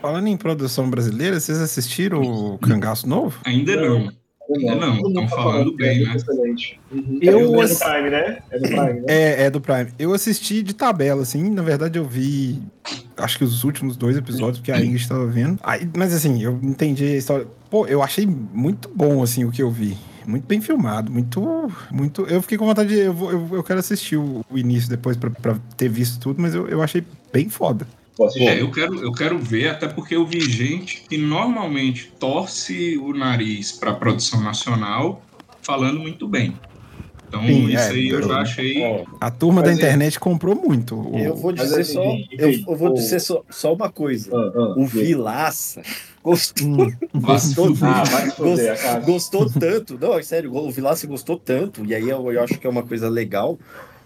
Falando em produção brasileira, vocês assistiram o Cangaço Novo? Ainda não. Ainda não. Estão falando bem, né? Excelente. Uhum. Eu é do Prime, né? É do Prime, né? É, é do Prime. Eu assisti de tabela, assim. Na verdade, eu vi. Acho que os últimos dois episódios, porque a Ingrid estava vendo. Aí, mas assim, eu entendi a história. Pô, eu achei muito bom, assim, o que eu vi. Muito bem filmado, muito. muito Eu fiquei com vontade de. Eu, vou- eu, eu quero assistir o, o início depois pra, pra ter visto tudo, mas eu, eu achei bem foda. É, eu quero, eu quero ver, até porque eu vi gente que normalmente torce o nariz para produção nacional falando muito bem. Então, Sim, isso é, aí eu eu- já achei. Ó, A turma Mas da é- internet comprou muito. o- eu vou dizer assim, só, eu, eu vou dizer só, só uma coisa. Ah, ah, O. Vilaça gostou, Hum. gostou, Ah, casa. gostou tanto. Não, é sério, o Vilaça gostou tanto. E aí eu, eu acho que é uma coisa legal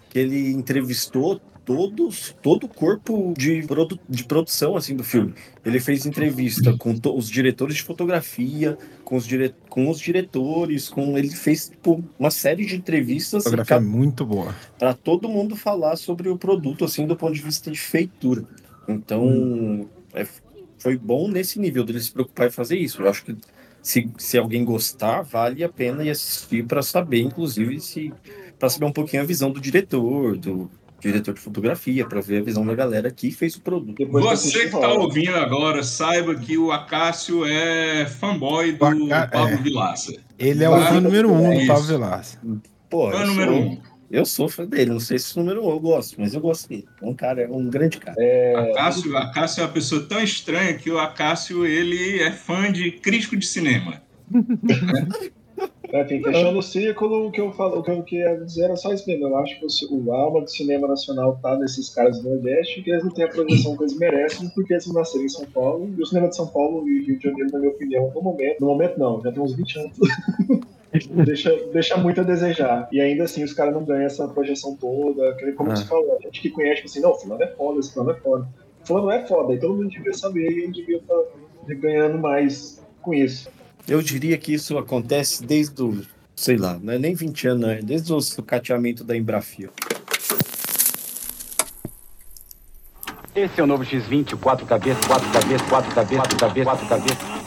que ele entrevistou todos, todo o corpo de, produ, de produção assim do filme. Ele fez entrevista com os diretores de fotografia, com os, dire, com os diretores, com ele fez tipo, uma série de entrevistas A fotografia muito boa. para todo mundo falar sobre o produto assim do ponto de vista de feitura. Então, é- foi bom nesse nível dele se preocupar em fazer isso. Eu acho que se, se alguém gostar, vale a pena ir assistir para saber, inclusive, se para saber um pouquinho a visão do diretor, do diretor de fotografia, para ver a visão da galera que fez o produto. Depois Você que está ouvindo agora, saiba que o Acácio é fanboy do O Acá- Pablo é. Vilaça. Ele é o fã número um do. Pablo Vilaça. Pô, Fã eu número sou, um. eu sou fã dele, não sei se o número um eu gosto, mas eu gosto dele. É um cara, é um grande cara. Acácio, Acácio é uma pessoa tão estranha que o Acácio ele é fã de crítico de cinema. Enfim, fechando o círculo, o que eu falo, o que eu queria dizer era só isso mesmo. Eu acho que o, o alma do cinema nacional tá nesses caras do Nordeste, que eles não têm a projeção que eles merecem, porque eles nasceram em São Paulo. E o cinema de São Paulo e Rio de Janeiro, na minha opinião, no momento, no momento não, já tem uns 20 anos. deixa, deixa muito a desejar. E ainda assim, os caras não ganham essa projeção toda. que Como Ah. você falou, a gente que conhece, tipo assim, não, fulano é foda, esse fulano é foda. Fulano é foda, e todo mundo devia saber e ele devia estar ganhando mais com isso. Eu diria que isso acontece desde o, sei lá, não é nem 20 anos, né? desde o sucateamento da Embrafio. Esse é o novo X20, quatro cabeças, quatro cabeças, quatro cabeças, quatro cabeças, quatro cabeças.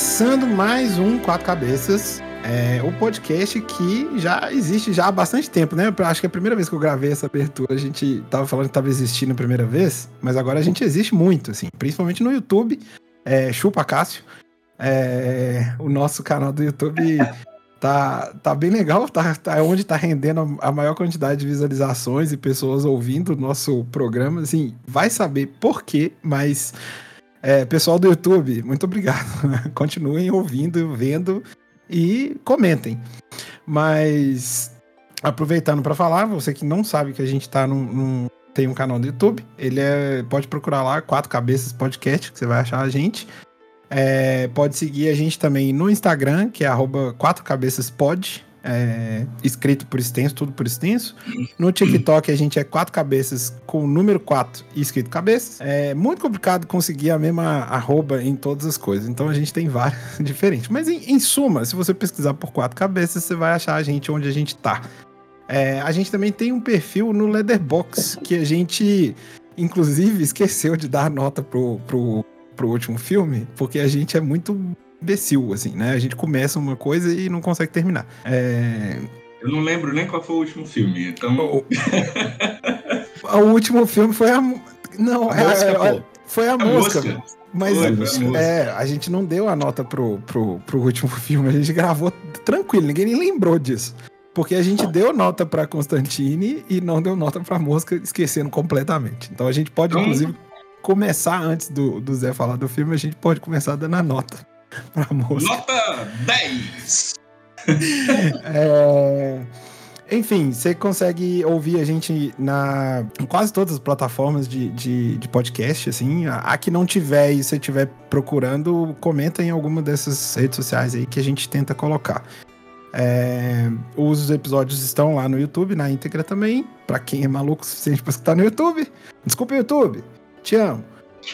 Começando mais um Quatro Cabeças, é, o podcast que já existe já há bastante tempo, né? Eu Acho que é a primeira vez que eu gravei essa abertura, a gente tava falando que tava existindo a primeira vez, mas agora a gente existe muito, assim, principalmente no YouTube. É, Chupa Cássio. É, o nosso canal do YouTube tá, tá bem legal, tá, tá onde tá rendendo a, a maior quantidade de visualizações e pessoas ouvindo o nosso programa. Assim, vai saber por quê, mas é, pessoal do YouTube, muito obrigado. Continuem ouvindo, vendo e comentem. Mas aproveitando para falar, você que não sabe que a gente tá num, num- tem um canal do YouTube, ele é pode procurar lá Quatro Cabeças Podcast, que você vai achar a gente. É, pode seguir a gente também no Instagram, que é arroba é, escrito por extenso, tudo por extenso. No TikTok a gente é quatro cabeças com o número 4 e escrito cabeças. É muito complicado conseguir a mesma arroba em todas as coisas. Então a gente tem várias diferentes. Mas em, em suma, se você pesquisar por quatro cabeças, você vai achar a gente onde a gente tá. É, a gente também tem um perfil no Leatherbox, que a gente, inclusive, esqueceu de dar nota pro, pro, pro último filme, porque a gente é muito imbecil, assim, né? A gente começa uma coisa e não consegue terminar. É, Eu não lembro nem qual foi o último filme, então. O, o último filme foi a. Não, A é- mosca, é- foi a A mosca. mosca. Mas é, a gente não deu a nota pro, pro, pro último filme, a gente gravou tranquilo, ninguém nem lembrou disso. Porque a gente deu nota pra Constantine e não deu nota pra mosca, esquecendo completamente. Então a gente pode, Então- inclusive, começar antes do, do Zé falar do filme, a gente pode começar dando a nota pra mosca. Nota 10! É, Enfim, você consegue ouvir a gente na em quase todas as plataformas de, de, de podcast, assim. A, a que não tiver e você estiver procurando, comenta em alguma dessas redes sociais aí que a gente tenta colocar. É, os episódios estão lá no YouTube, na íntegra também. Pra quem é maluco o suficiente pra escutar no YouTube. Desculpa, YouTube. Te amo.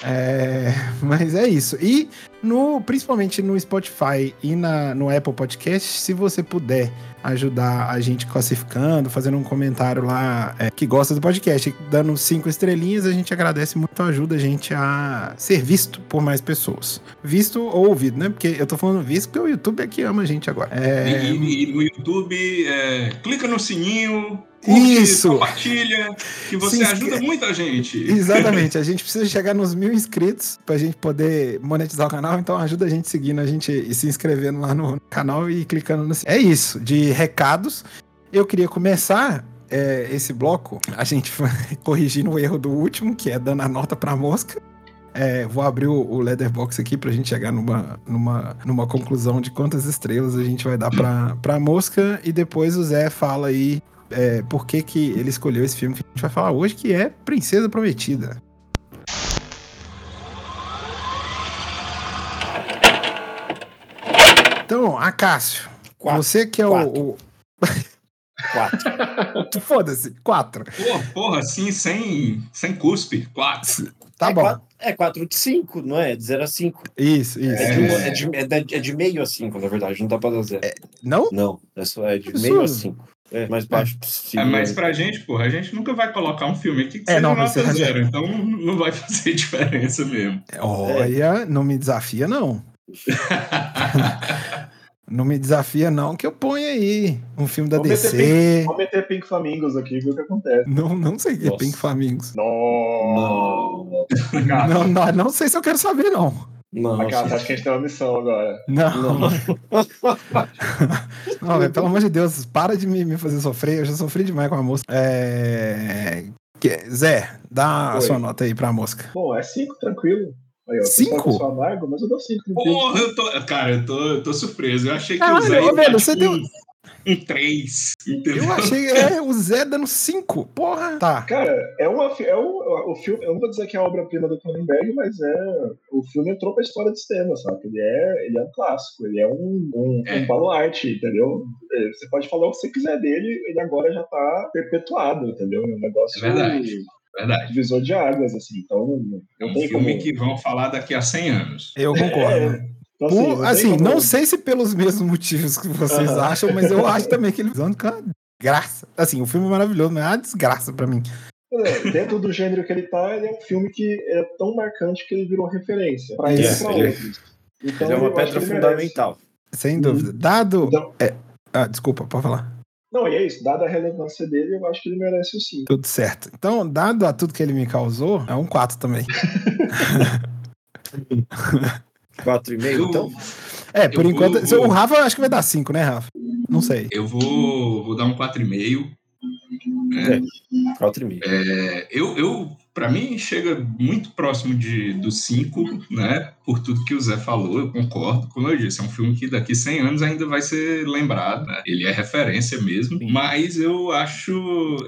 É, mas é isso. E no, principalmente no Spotify e na, no Apple Podcast, se você puder ajudar a gente classificando, fazendo um comentário lá é, que gosta do podcast, dando cinco estrelinhas, a gente agradece muito, ajuda a gente a ser visto por mais pessoas. Visto ou ouvido, né? Porque eu tô falando visto porque o YouTube é que ama a gente agora. É, E, e no YouTube, é, clica no sininho, curte, Isso. compartilha, que você inscre- ajuda muita gente. Exatamente, a gente precisa chegar nos mil inscritos pra gente poder monetizar o canal, então ajuda a gente seguindo a gente e se inscrevendo lá no canal e clicando no. É isso, de recados. Eu queria começar é, esse bloco, a gente foi corrigindo o erro do último, que é dando a nota pra mosca. É, vou abrir o, o Leatherbox aqui pra gente chegar numa, numa, numa conclusão de quantas estrelas a gente vai dar pra, pra mosca e depois o Zé fala aí é, por que, que ele escolheu esse filme que a gente vai falar hoje, que é Princesa Prometida. Então, Acácio, Quatro. você que é Quatro. o. Quatro. o... Foda-se, quatro. Pô, porra, assim, sem, sem cuspe. Quatro. Tá é bom. Quatro, é 4 de 5, não é? De 0 a 5. Isso, isso. É, de, um- é, de, é, de, é de meio a 5, na verdade, não dá pra dar zero. Não? Não, é só é de meio a 5. É mais baixo possível. É, mas pra gente, porra, a gente nunca vai colocar um filme aqui que É, seja não, nota já- zero, então não vai fazer diferença mesmo. Olha, não me desafia, não. não me desafia, não, que eu ponho aí. Um filme da Vou meter DC. Vou meter Pink Flamingos aqui, ver o que acontece. Não, não sei o que é. Pink Flamingos. Não. Não, não, não sei se eu quero saber, não. Não, Aquela, acho que a gente tem uma missão agora. Não, Não. não. velho, pelo amor de Deus, para de me, me fazer sofrer. Eu já sofri demais com a mosca. É... que- Zé, dá a Oi. sua nota aí pra mosca. Bom, é 5, tranquilo. Aí, ó, Cinco? Eu sou amargo, mas eu dou 5 tranquilo. Porra, eu tô. Cara, eu tô, eu tô surpreso. Eu achei que Caralho, o Zé velho, você deu- um, um 3, entendeu? Eu achei é, o Zé dando 5. Porra. Tá. Cara, é uma, é um, o filme, eu não vou dizer que é a obra-prima do Cronenberg, mas é o filme entrou pra história de cinema, sabe? Ele é, ele é um clássico, ele é um, um, É. um baluarte, entendeu? É, Você pode falar o que você quiser dele, ele agora já tá perpetuado, entendeu? É um negócio É verdade. Verdade. divisor de águas, assim. Então, É um filme como. que vão falar daqui a 100 anos. Eu concordo. É, Então, Por- tem assim, como- não sei se pelos mesmos motivos que vocês acham, mas eu acho também que ele usando com uma graça. Assim, o filme é maravilhoso, mas é uma desgraça pra mim. É, dentro do gênero que ele tá, ele é um filme que é tão marcante que ele virou referência pra Isso, ele e pra ele é- outros. Então, Ele é uma pedra fundamental. Sem dúvida. Dado. Então, Ah, desculpa, pode falar. não, e é isso. Dada a relevância dele, eu acho que ele merece o 5. Tudo certo. Então, dado a tudo que ele me causou, é um 4 também. 4,5, então? É, por Eu enquanto. vou- O Rafa eu acho que vai dar 5, né, Rafa? Não sei. Eu vou, vou dar um 4,5. 4,5. É, eu, eu para mim, chega muito próximo de, do 5, né? Por tudo que o Zé falou, eu concordo. Como eu disse, é um filme que daqui 100 anos ainda vai ser lembrado, né? Ele é referência mesmo. Sim. Mas eu acho.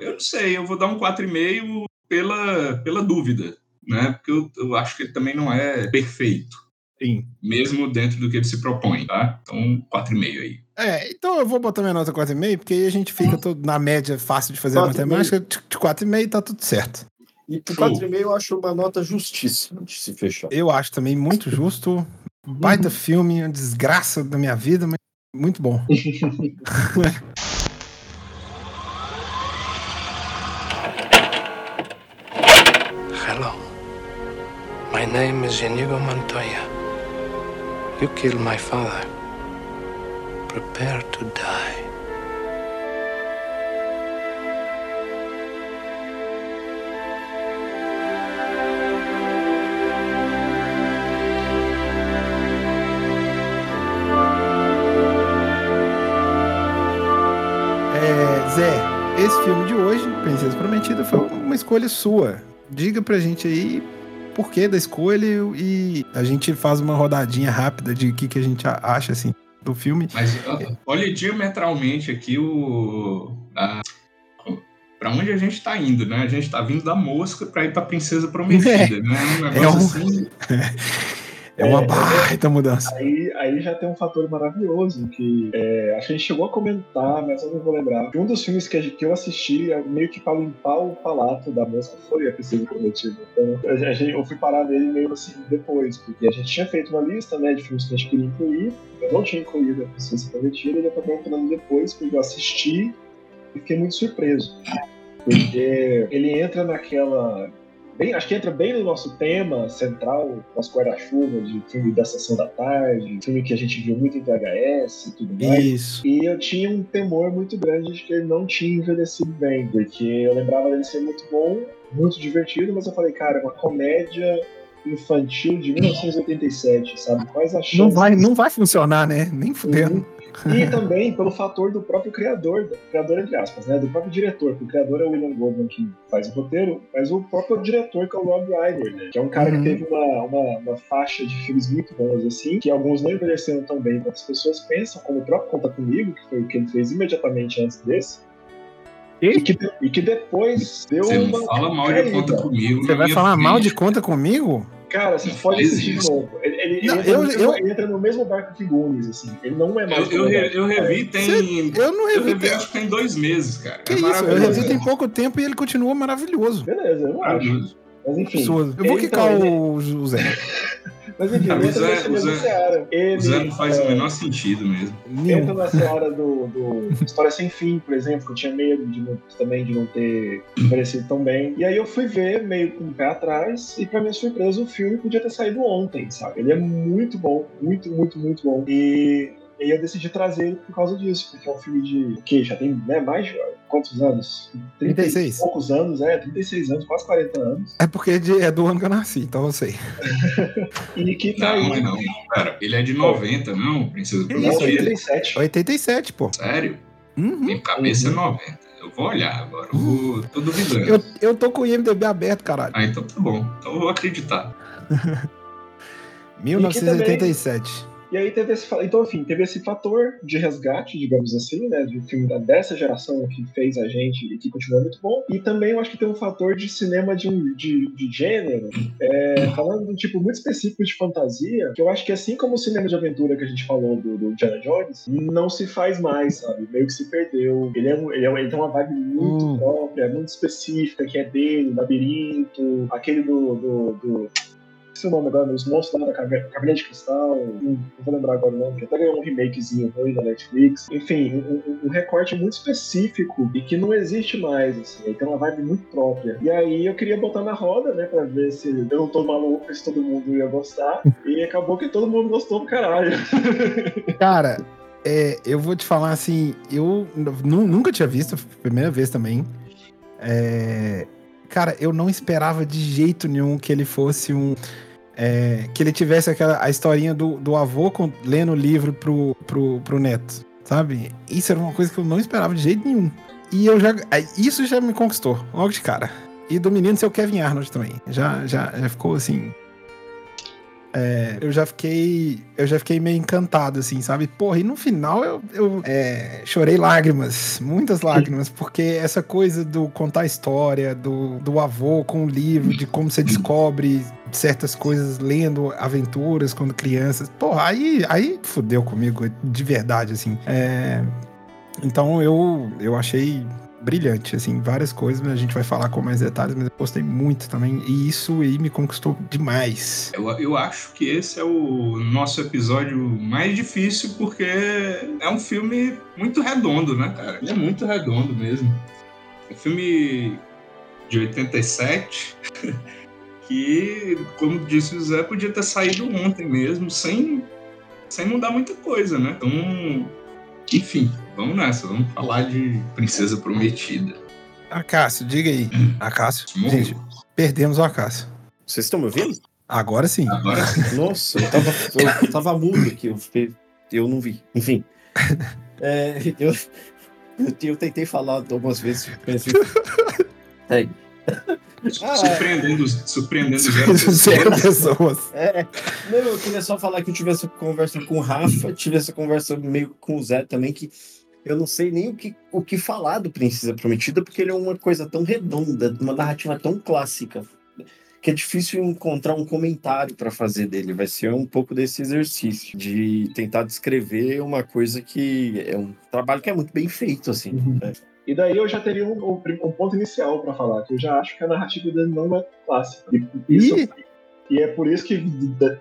Eu não sei, eu vou dar um 4,5 pela, pela dúvida, né? Porque eu, eu acho que ele também não é perfeito. Sim. Mesmo dentro do que ele se propõe, tá? Então, 4,5 aí. É, então eu vou botar minha nota 4,5, porque aí a gente fica todo na média fácil de fazer a 4,5. matemática. De 4,5 tá tudo certo. E por Show. 4,5 eu acho uma nota justíssima de se fechar. Eu acho também muito justo. Baita filme, uma desgraça da minha vida, mas muito bom. Hello. My name is Inigo Montoya. You killed my father. Prepare to die. É, Zé, esse filme de hoje, Princesa Prometida, foi uma escolha sua. Diga pra gente aí por que da escolha e a gente faz uma rodadinha rápida de o que, que a gente acha assim do filme. Mas olha diametralmente aqui o. A, pra onde a gente tá indo, né? A gente tá vindo da mosca pra ir pra Princesa Prometida, né? Um negócio É um- assim. É uma É, baita mudança. Aí, aí já tem um fator maravilhoso que é, acho que a gente chegou a comentar, mas eu não vou lembrar. Que um dos filmes que, que eu assisti, é meio que pra limpar o palato da música, foi a Princesa Prometida. Então a gente- eu fui parar nele meio assim depois, porque a gente tinha feito uma lista né, de filmes que a gente queria incluir. Eu não tinha incluído a Princesa Prometida, e eu acabei incluindo depois, porque eu assisti e fiquei muito surpreso. Porque ele entra naquela bem, acho que entra bem no nosso tema central, nosso guarda-chuva de filme da sessão da tarde, filme que a gente viu muito em VHS e tudo mais. Isso. E eu tinha um temor muito grande de que ele não tinha envelhecido bem, porque eu lembrava dele ser muito bom, muito divertido, mas eu falei, cara, é uma comédia infantil de 1987, sabe? Quais chances? Não vai, não vai funcionar, né? Nem fudendo. E também pelo fator do próprio criador, criador entre aspas, né? Do próprio diretor, porque o criador é o William Goldman que faz o roteiro, mas o próprio diretor que é o Rob Reiner, né? Que é um cara Uhum. que teve uma, uma, uma faixa de filmes muito bons, assim, que alguns não envelheceram tão bem quanto as pessoas pensam, como o próprio Conta Comigo, que foi o que ele fez imediatamente antes desse. E que, e que depois deu Você uma. fala mal de conta comigo. Você vai falar mal de conta comigo? Cara, você Não pode assistir de isso. novo. Ele, ele- Não, ele entra eu- no mesmo- eu- ele entra no mesmo barco que Goonies, assim. Ele não é mais. Eu, eu, re- eu revi tem. Eu não Eu revi. revi acho que tem dois meses, cara. Que é isso? Eu maravilhoso. revi tem pouco tempo e ele continua maravilhoso. Beleza, eu não acho. Maravilhoso. Mas enfim. Absurdo. Eu vou Ele quicar então, o José. Mas enfim, ele o Zé- o Zé- seara. Ele, O Zé não faz é, o menor sentido mesmo. Entra na seara do, do História Sem Fim, por exemplo, que eu tinha medo de não- também de não ter envelhecido tão bem. E aí eu fui ver, meio com o pé atrás, e pra minha surpresa, o filme podia ter saído ontem, sabe? Ele é muito bom, muito, muito, muito bom. E, e eu decidi trazer ele por causa disso, porque é um filme de. o que já tem né, mais de quantos anos? 30 e 36. poucos anos, é, 36 anos, quase 40 anos. É porque de- é do ano que eu nasci, então eu sei. E que tá Não, aí. não, não. Pera, ele é de 90, não, Princesa Que Não, isso, Prometida. 87. 87, pô. Sério? Uhum. Minha cabeça é 90. Eu vou olhar agora. Vou, tô duvidando. Eu, eu tô com o IMDB aberto, caralho. Ah, então tá bom. Então eu vou acreditar. 1987. E aí teve esse, então, enfim, teve esse fator de resgate, digamos assim, né, de filme dessa geração que fez a gente e que continua muito bom. E também eu acho que tem um fator de cinema de, um, de, de gênero, é, falando de um tipo muito específico de fantasia, que eu acho que assim como o cinema de aventura que a gente falou do, do Indiana Jones, não se faz mais, sabe? Meio que se perdeu. Ele, é, ele, é, ele tem uma vibe muito Hum. própria, muito específica, que é dele, Labirinto, aquele do- do- do esqueci o nome agora, os monstros lá da Caverna Caverna de Cristal, hum, não vou lembrar agora o nome, que até ganhou um remakezinho ruim na Netflix. Enfim, um, um- recorte muito específico e que não existe mais, assim, tem uma vibe muito própria. E aí eu queria botar na roda, né, pra ver se eu não tô maluco, se todo mundo ia gostar, e acabou que todo mundo gostou do caralho. Cara, é, eu vou te falar assim, eu nu- nunca tinha visto, primeira vez também. É, cara, eu não esperava de jeito nenhum que ele fosse um. É, que ele tivesse aquela a historinha do, do avô com- lendo o livro pro, pro, pro neto, sabe? Isso era uma coisa que eu não esperava de jeito nenhum. E eu já. Isso já me conquistou, logo de cara. E do menino ser o Kevin Arnold também. Já, já, já ficou assim. É, eu já fiquei. Eu já fiquei meio encantado, assim, sabe? Porra, e no final eu, eu é, chorei lágrimas, muitas lágrimas, porque essa coisa do contar a história, do, do avô com o livro, de como você descobre certas coisas lendo aventuras quando crianças. Porra, aí, aí fudeu comigo, de verdade, assim. É, então eu, eu achei brilhante, assim, várias coisas, mas a gente vai falar com mais detalhes, mas eu gostei muito também, e isso aí me conquistou demais. Eu, eu acho que esse é o nosso episódio mais difícil porque é um filme muito redondo, né, cara? Ele é muito redondo mesmo. É um filme de 87 que, como disse o Zé, podia ter saído ontem mesmo, sem, sem mudar muita coisa, né? Então, enfim, vamos nessa, vamos falar de Princesa Prometida. Acácio, diga aí. Acácio, Morreu. gente, perdemos o Acácio. Vocês estão me ouvindo? Agora sim. Agora Nossa, eu tava, eu tava mudo aqui, eu, eu não vi. Enfim. É, eu, Eu, eu tentei falar algumas vezes. Pensei... É. Ah, surpreendendo, surpreendendo zero pessoas. É. Não, eu queria só falar que eu tive essa conversa com o Rafa, tive essa conversa meio com o Zé também, que eu não sei nem o que, o que falar do Princesa Prometida, porque ele é uma coisa tão redonda, uma narrativa tão clássica, que é difícil encontrar um comentário para fazer dele. Vai ser um pouco desse exercício de tentar descrever uma coisa que é um trabalho que é muito bem feito, assim. Uhum. Né? E daí eu já teria um, um, um, ponto inicial para falar, que eu já acho que a narrativa dele não é clássica. E, isso, e é por isso que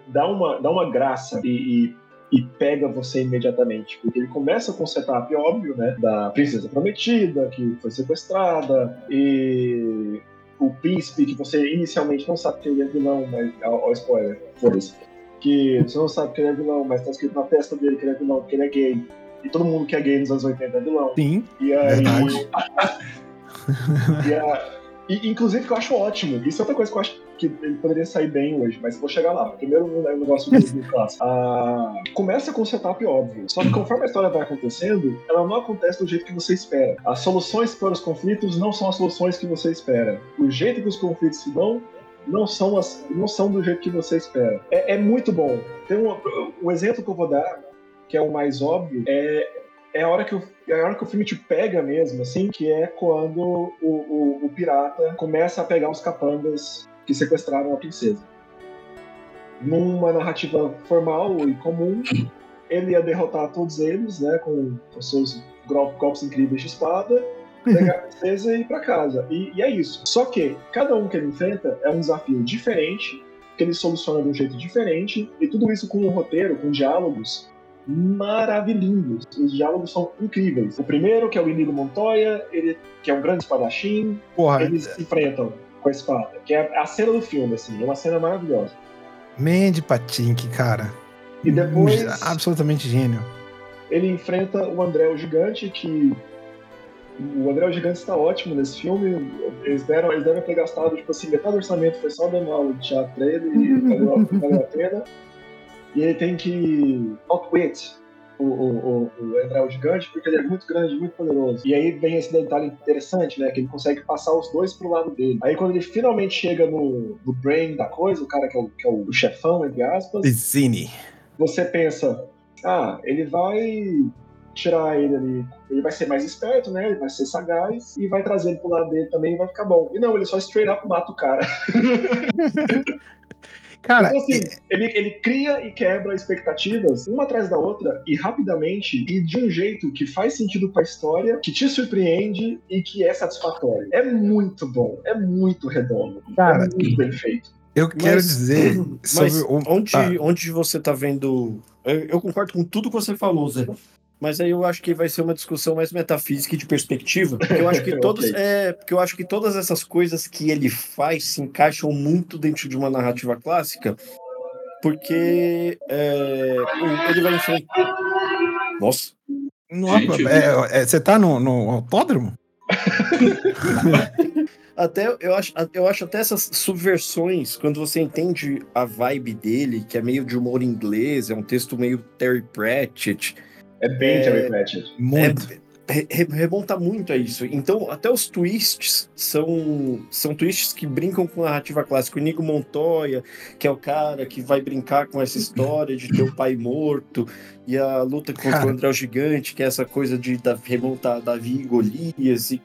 dá uma, dá uma graça e, e, e, pega você imediatamente. Porque ele começa com o setup óbvio, né? Da princesa prometida, que foi sequestrada, e o príncipe, que você inicialmente não sabe que ele é vilão, mas. Ó, ó spoiler, foda-se. Que você não sabe que ele é vilão, mas tá escrito na testa dele que ele é vilão, porque ele é gay. E todo mundo que é gay nos anos 80 é vilão. Sim. E aí. e a, e, inclusive, que eu acho ótimo. Isso é outra coisa que eu acho que ele poderia sair bem hoje, mas vou chegar lá. Primeiro, o um negócio do, clássico. Ah, começa com um setup óbvio. Só que conforme a história vai acontecendo, ela não acontece do jeito que você espera. As soluções para os conflitos não são as soluções que você espera. O jeito que os conflitos se dão não são, as, não são do jeito que você espera. É, é muito bom. Tem um, um exemplo que eu vou dar que é o mais óbvio, é, é a hora que o, é a hora que o filme te pega mesmo, assim, que é quando o, o, o pirata começa a pegar os capangas que sequestraram a princesa. Numa narrativa formal e comum, ele ia derrotar todos eles, né, com, com seus golpes incríveis de espada, pegar a princesa e ir pra casa. E, e, é isso. Só que cada um que ele enfrenta é um desafio diferente, que ele soluciona de um jeito diferente, e tudo isso com um roteiro, com diálogos maravilhosos. Os diálogos são incríveis. O primeiro, que é o Inigo Montoya, ele, que é um grande espadachim, Porra, eles se enfrentam com a espada, que é a cena do filme, assim, é uma cena maravilhosa. Mandy Patinkin, cara. E depois. Absolutamente gênio. Ele enfrenta o André o Gigante, que. O André o Gigante está ótimo nesse filme. Eles, deram, eles devem ter gastado, tipo assim, metade do orçamento foi só dando aula de teatro pra ele e valeu, valeu a pena e ele tem que outwit o, o, o, o André o Gigante, porque ele é muito grande, muito poderoso. E aí vem esse detalhe interessante, né? Que ele consegue passar os dois pro lado dele. Aí quando ele finalmente chega no, no brain da coisa, o cara que é o, que é o chefão, entre aspas. Zini. Você pensa, ah, ele vai tirar ele ali. Ele vai ser mais esperto, né? Ele vai ser sagaz e vai trazer ele pro lado dele também e vai ficar bom. E não, ele só straight up mata o cara. Cara, então, assim, é... ele, ele cria e quebra expectativas uma atrás da outra e rapidamente e de um jeito que faz sentido para a história, que te surpreende e que é satisfatório. É muito bom, é muito redondo, Cara, é muito bem feito. Eu quero mas, dizer sobre o... onde, ah. onde você tá vendo. Eu, eu, concordo com tudo que você falou, Zé. Mas aí eu acho que vai ser uma discussão mais metafísica e de perspectiva. Porque eu acho que todos, okay. é, porque eu acho que todas essas coisas que ele faz se encaixam muito dentro de uma narrativa clássica, porque é, ele vai enfrentar. Nossa. Não, é, é, você tá no, no autódromo? até eu acho, eu acho até essas subversões, quando você entende a vibe dele, que é meio de humor inglês, é um texto meio Terry Pratchett é bem Terry Pratchett. Muito. É, remonta muito a isso. Então, até os twists são, são twists que brincam com a narrativa clássica. O Nico Montoya, que é o cara que vai brincar com essa história de ter o pai morto, e a luta contra cara. o André o Gigante, que é essa coisa de da, remontar Davi e Golias. E...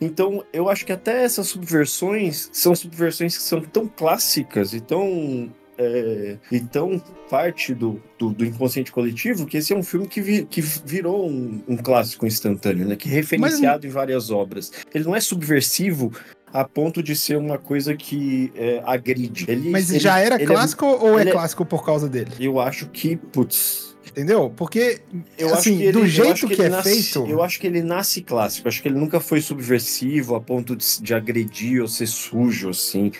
Então, eu acho que até essas subversões são subversões que são tão clássicas e tão é, e tão parte do, do, do, inconsciente coletivo que esse é um filme que, vi, que virou um, um, clássico instantâneo, né? Que é referenciado Mas... em várias obras. Ele não é subversivo a ponto de ser uma coisa que é, agride. Ele, Mas ele, já era ele é clássico é, ou é clássico por causa dele? Eu acho que, putz, Entendeu? Porque, eu assim, acho que ele, do jeito que, que é nasce, feito. Eu acho que ele nasce clássico. Acho que ele nunca foi subversivo a ponto de, de agredir ou ser sujo, assim.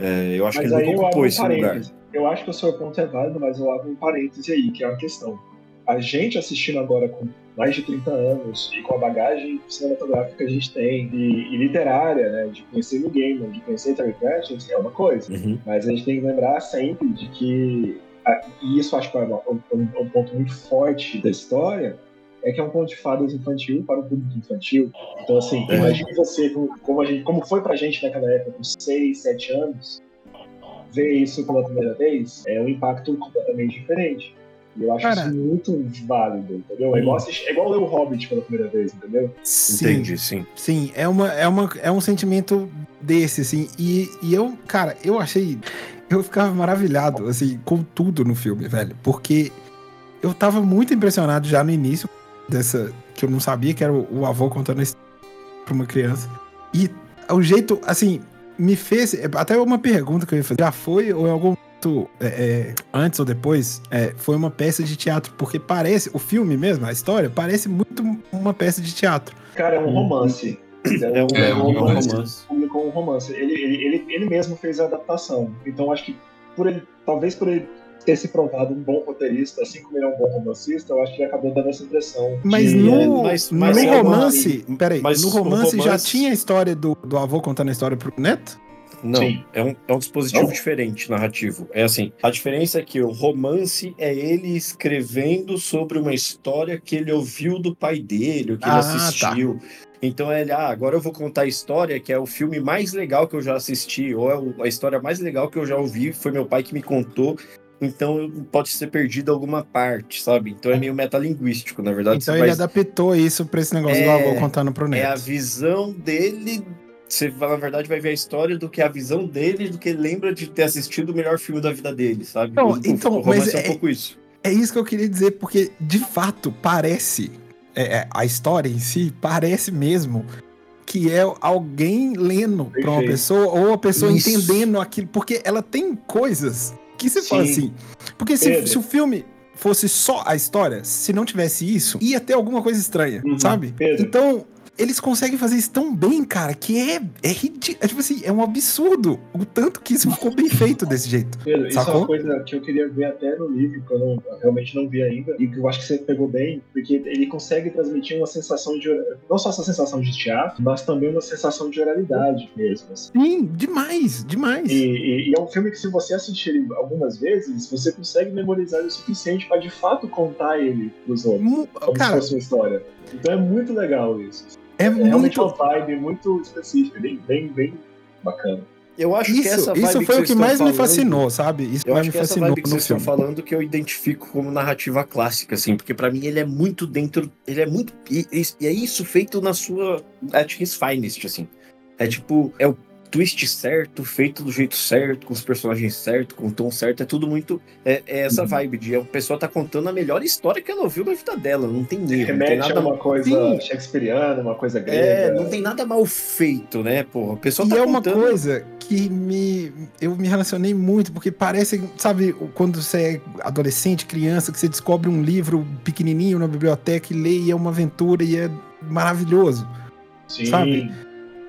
É, eu acho Mas que ele nunca ocupou esse lugar. Eu acho que o seu ponto é válido, mas eu abro um parêntese aí, que é uma questão. A gente assistindo agora com mais de 30 anos e com a bagagem cinematográfica que a gente tem e, e literária, né, de conhecer o Gaiman, de conhecer Terry Pratchett, é uma coisa. Uhum. Mas a gente tem que lembrar sempre de que, e isso acho que é um, um, um ponto muito forte da história, é que é um conto de fadas infantil para o público infantil. Então, assim, É. imagine você, como, a gente, como foi pra gente naquela época, com 6, 7 anos, ver isso pela primeira vez é um impacto completamente diferente. E eu acho Cara. isso muito válido, entendeu? É igual, assistir, é igual ler o Hobbit pela primeira vez, entendeu? Sim, Entendi, sim. Sim, é, uma, é, uma, é um sentimento desse, assim. E, e eu, cara, eu achei. Eu ficava maravilhado, assim, com tudo no filme, velho. Porque eu tava muito impressionado já no início dessa. Que eu não sabia que era o, o avô contando isso pra uma criança. E o jeito, assim, me fez. Até uma pergunta que eu ia fazer. Já foi ou em algum momento, é, é, antes ou depois, é, foi uma peça de teatro? Porque parece, o filme mesmo, a história, parece muito uma peça de teatro. Cara, é um romance. É um, É é um um romance. romance. publicou um romance. Ele, ele, ele, ele mesmo fez a adaptação. Então acho que por ele, talvez por ele ter se provado um bom roteirista, assim como ele é um bom romancista, eu acho que ele acabou dando essa impressão. Mas de- no, mas- no mas é uma- romance. Peraí, mas no o romance, já romance- tinha a história do, do avô contando a história pro neto? Não, Sim. é um, é um dispositivo Não? diferente, narrativo. É assim, a diferença é que o romance é ele escrevendo sobre uma história que ele ouviu do pai dele, que Ah, ele assistiu. Então ele, ah, agora eu vou contar a história que é o filme mais legal que eu já assisti, ou é a história mais legal que eu já ouvi, foi meu pai que me contou. Então pode ser perdido alguma parte, sabe? Então é meio metalinguístico, na verdade. Então você ele vai- adaptou isso pra esse negócio do É, avô contando pro é a neto. visão dele. Você, vai- na verdade, vai ver a história do que é a visão dele, do que ele lembra de ter assistido o melhor filme da vida dele, sabe? Não, O- então, o mas é um é- pouco isso. É isso que eu queria dizer, porque de fato parece. é, é, a história em si parece mesmo que é alguém lendo pra uma pessoa ou a pessoa Isso. entendendo aquilo. Porque ela tem coisas que você fala Sim. assim. Porque se, se o filme fosse só a história, se não tivesse isso, ia ter alguma coisa estranha, Uhum. sabe? Pedro. Então, eles conseguem fazer isso tão bem, cara, que é, é ridículo. É tipo assim, é um absurdo o tanto que isso ficou bem feito desse jeito. Pedro, isso é Sacou? uma coisa que eu queria ver até no livro, que eu, não- realmente não vi ainda, e que eu acho que você pegou bem, porque ele consegue transmitir uma sensação de. Não só essa sensação de teatro, mas também uma sensação de oralidade mesmo. assim. Sim, demais, demais. E, e- e é um filme que, se você assistir ele algumas vezes, você consegue memorizar o suficiente para de fato contar ele pros outros, como Cara, se fosse uma história. Então é muito legal isso. é, É muito. uma vibe muito específica, bem, bem, bem bacana. Eu acho que Isso, essa vibe isso foi o vocês que mais me falando- fascinou, sabe? Isso Eu mais acho me que essa fascinou vibe que no vocês estão falando que eu identifico como narrativa clássica, assim, porque pra mim ele é muito dentro, ele é muito e, e- e é isso feito na sua at his finest, assim. É tipo, é o twist certo, feito do jeito certo, com os personagens certos, com o tom certo, é tudo muito é, é essa Uhum. vibe de a pessoa tá contando a melhor história que ela ouviu na vida dela, não tem erro, não tem Remete a nada uma coisa Sim. shakespeariana, uma coisa grega. é, não tem nada mal feito, né, pô? A pessoa E tá é uma contando coisa que me eu me relacionei muito, porque parece, sabe, quando você é adolescente, criança, que você descobre um livro pequenininho na biblioteca e lê e é uma aventura e é maravilhoso. Sim. sabe?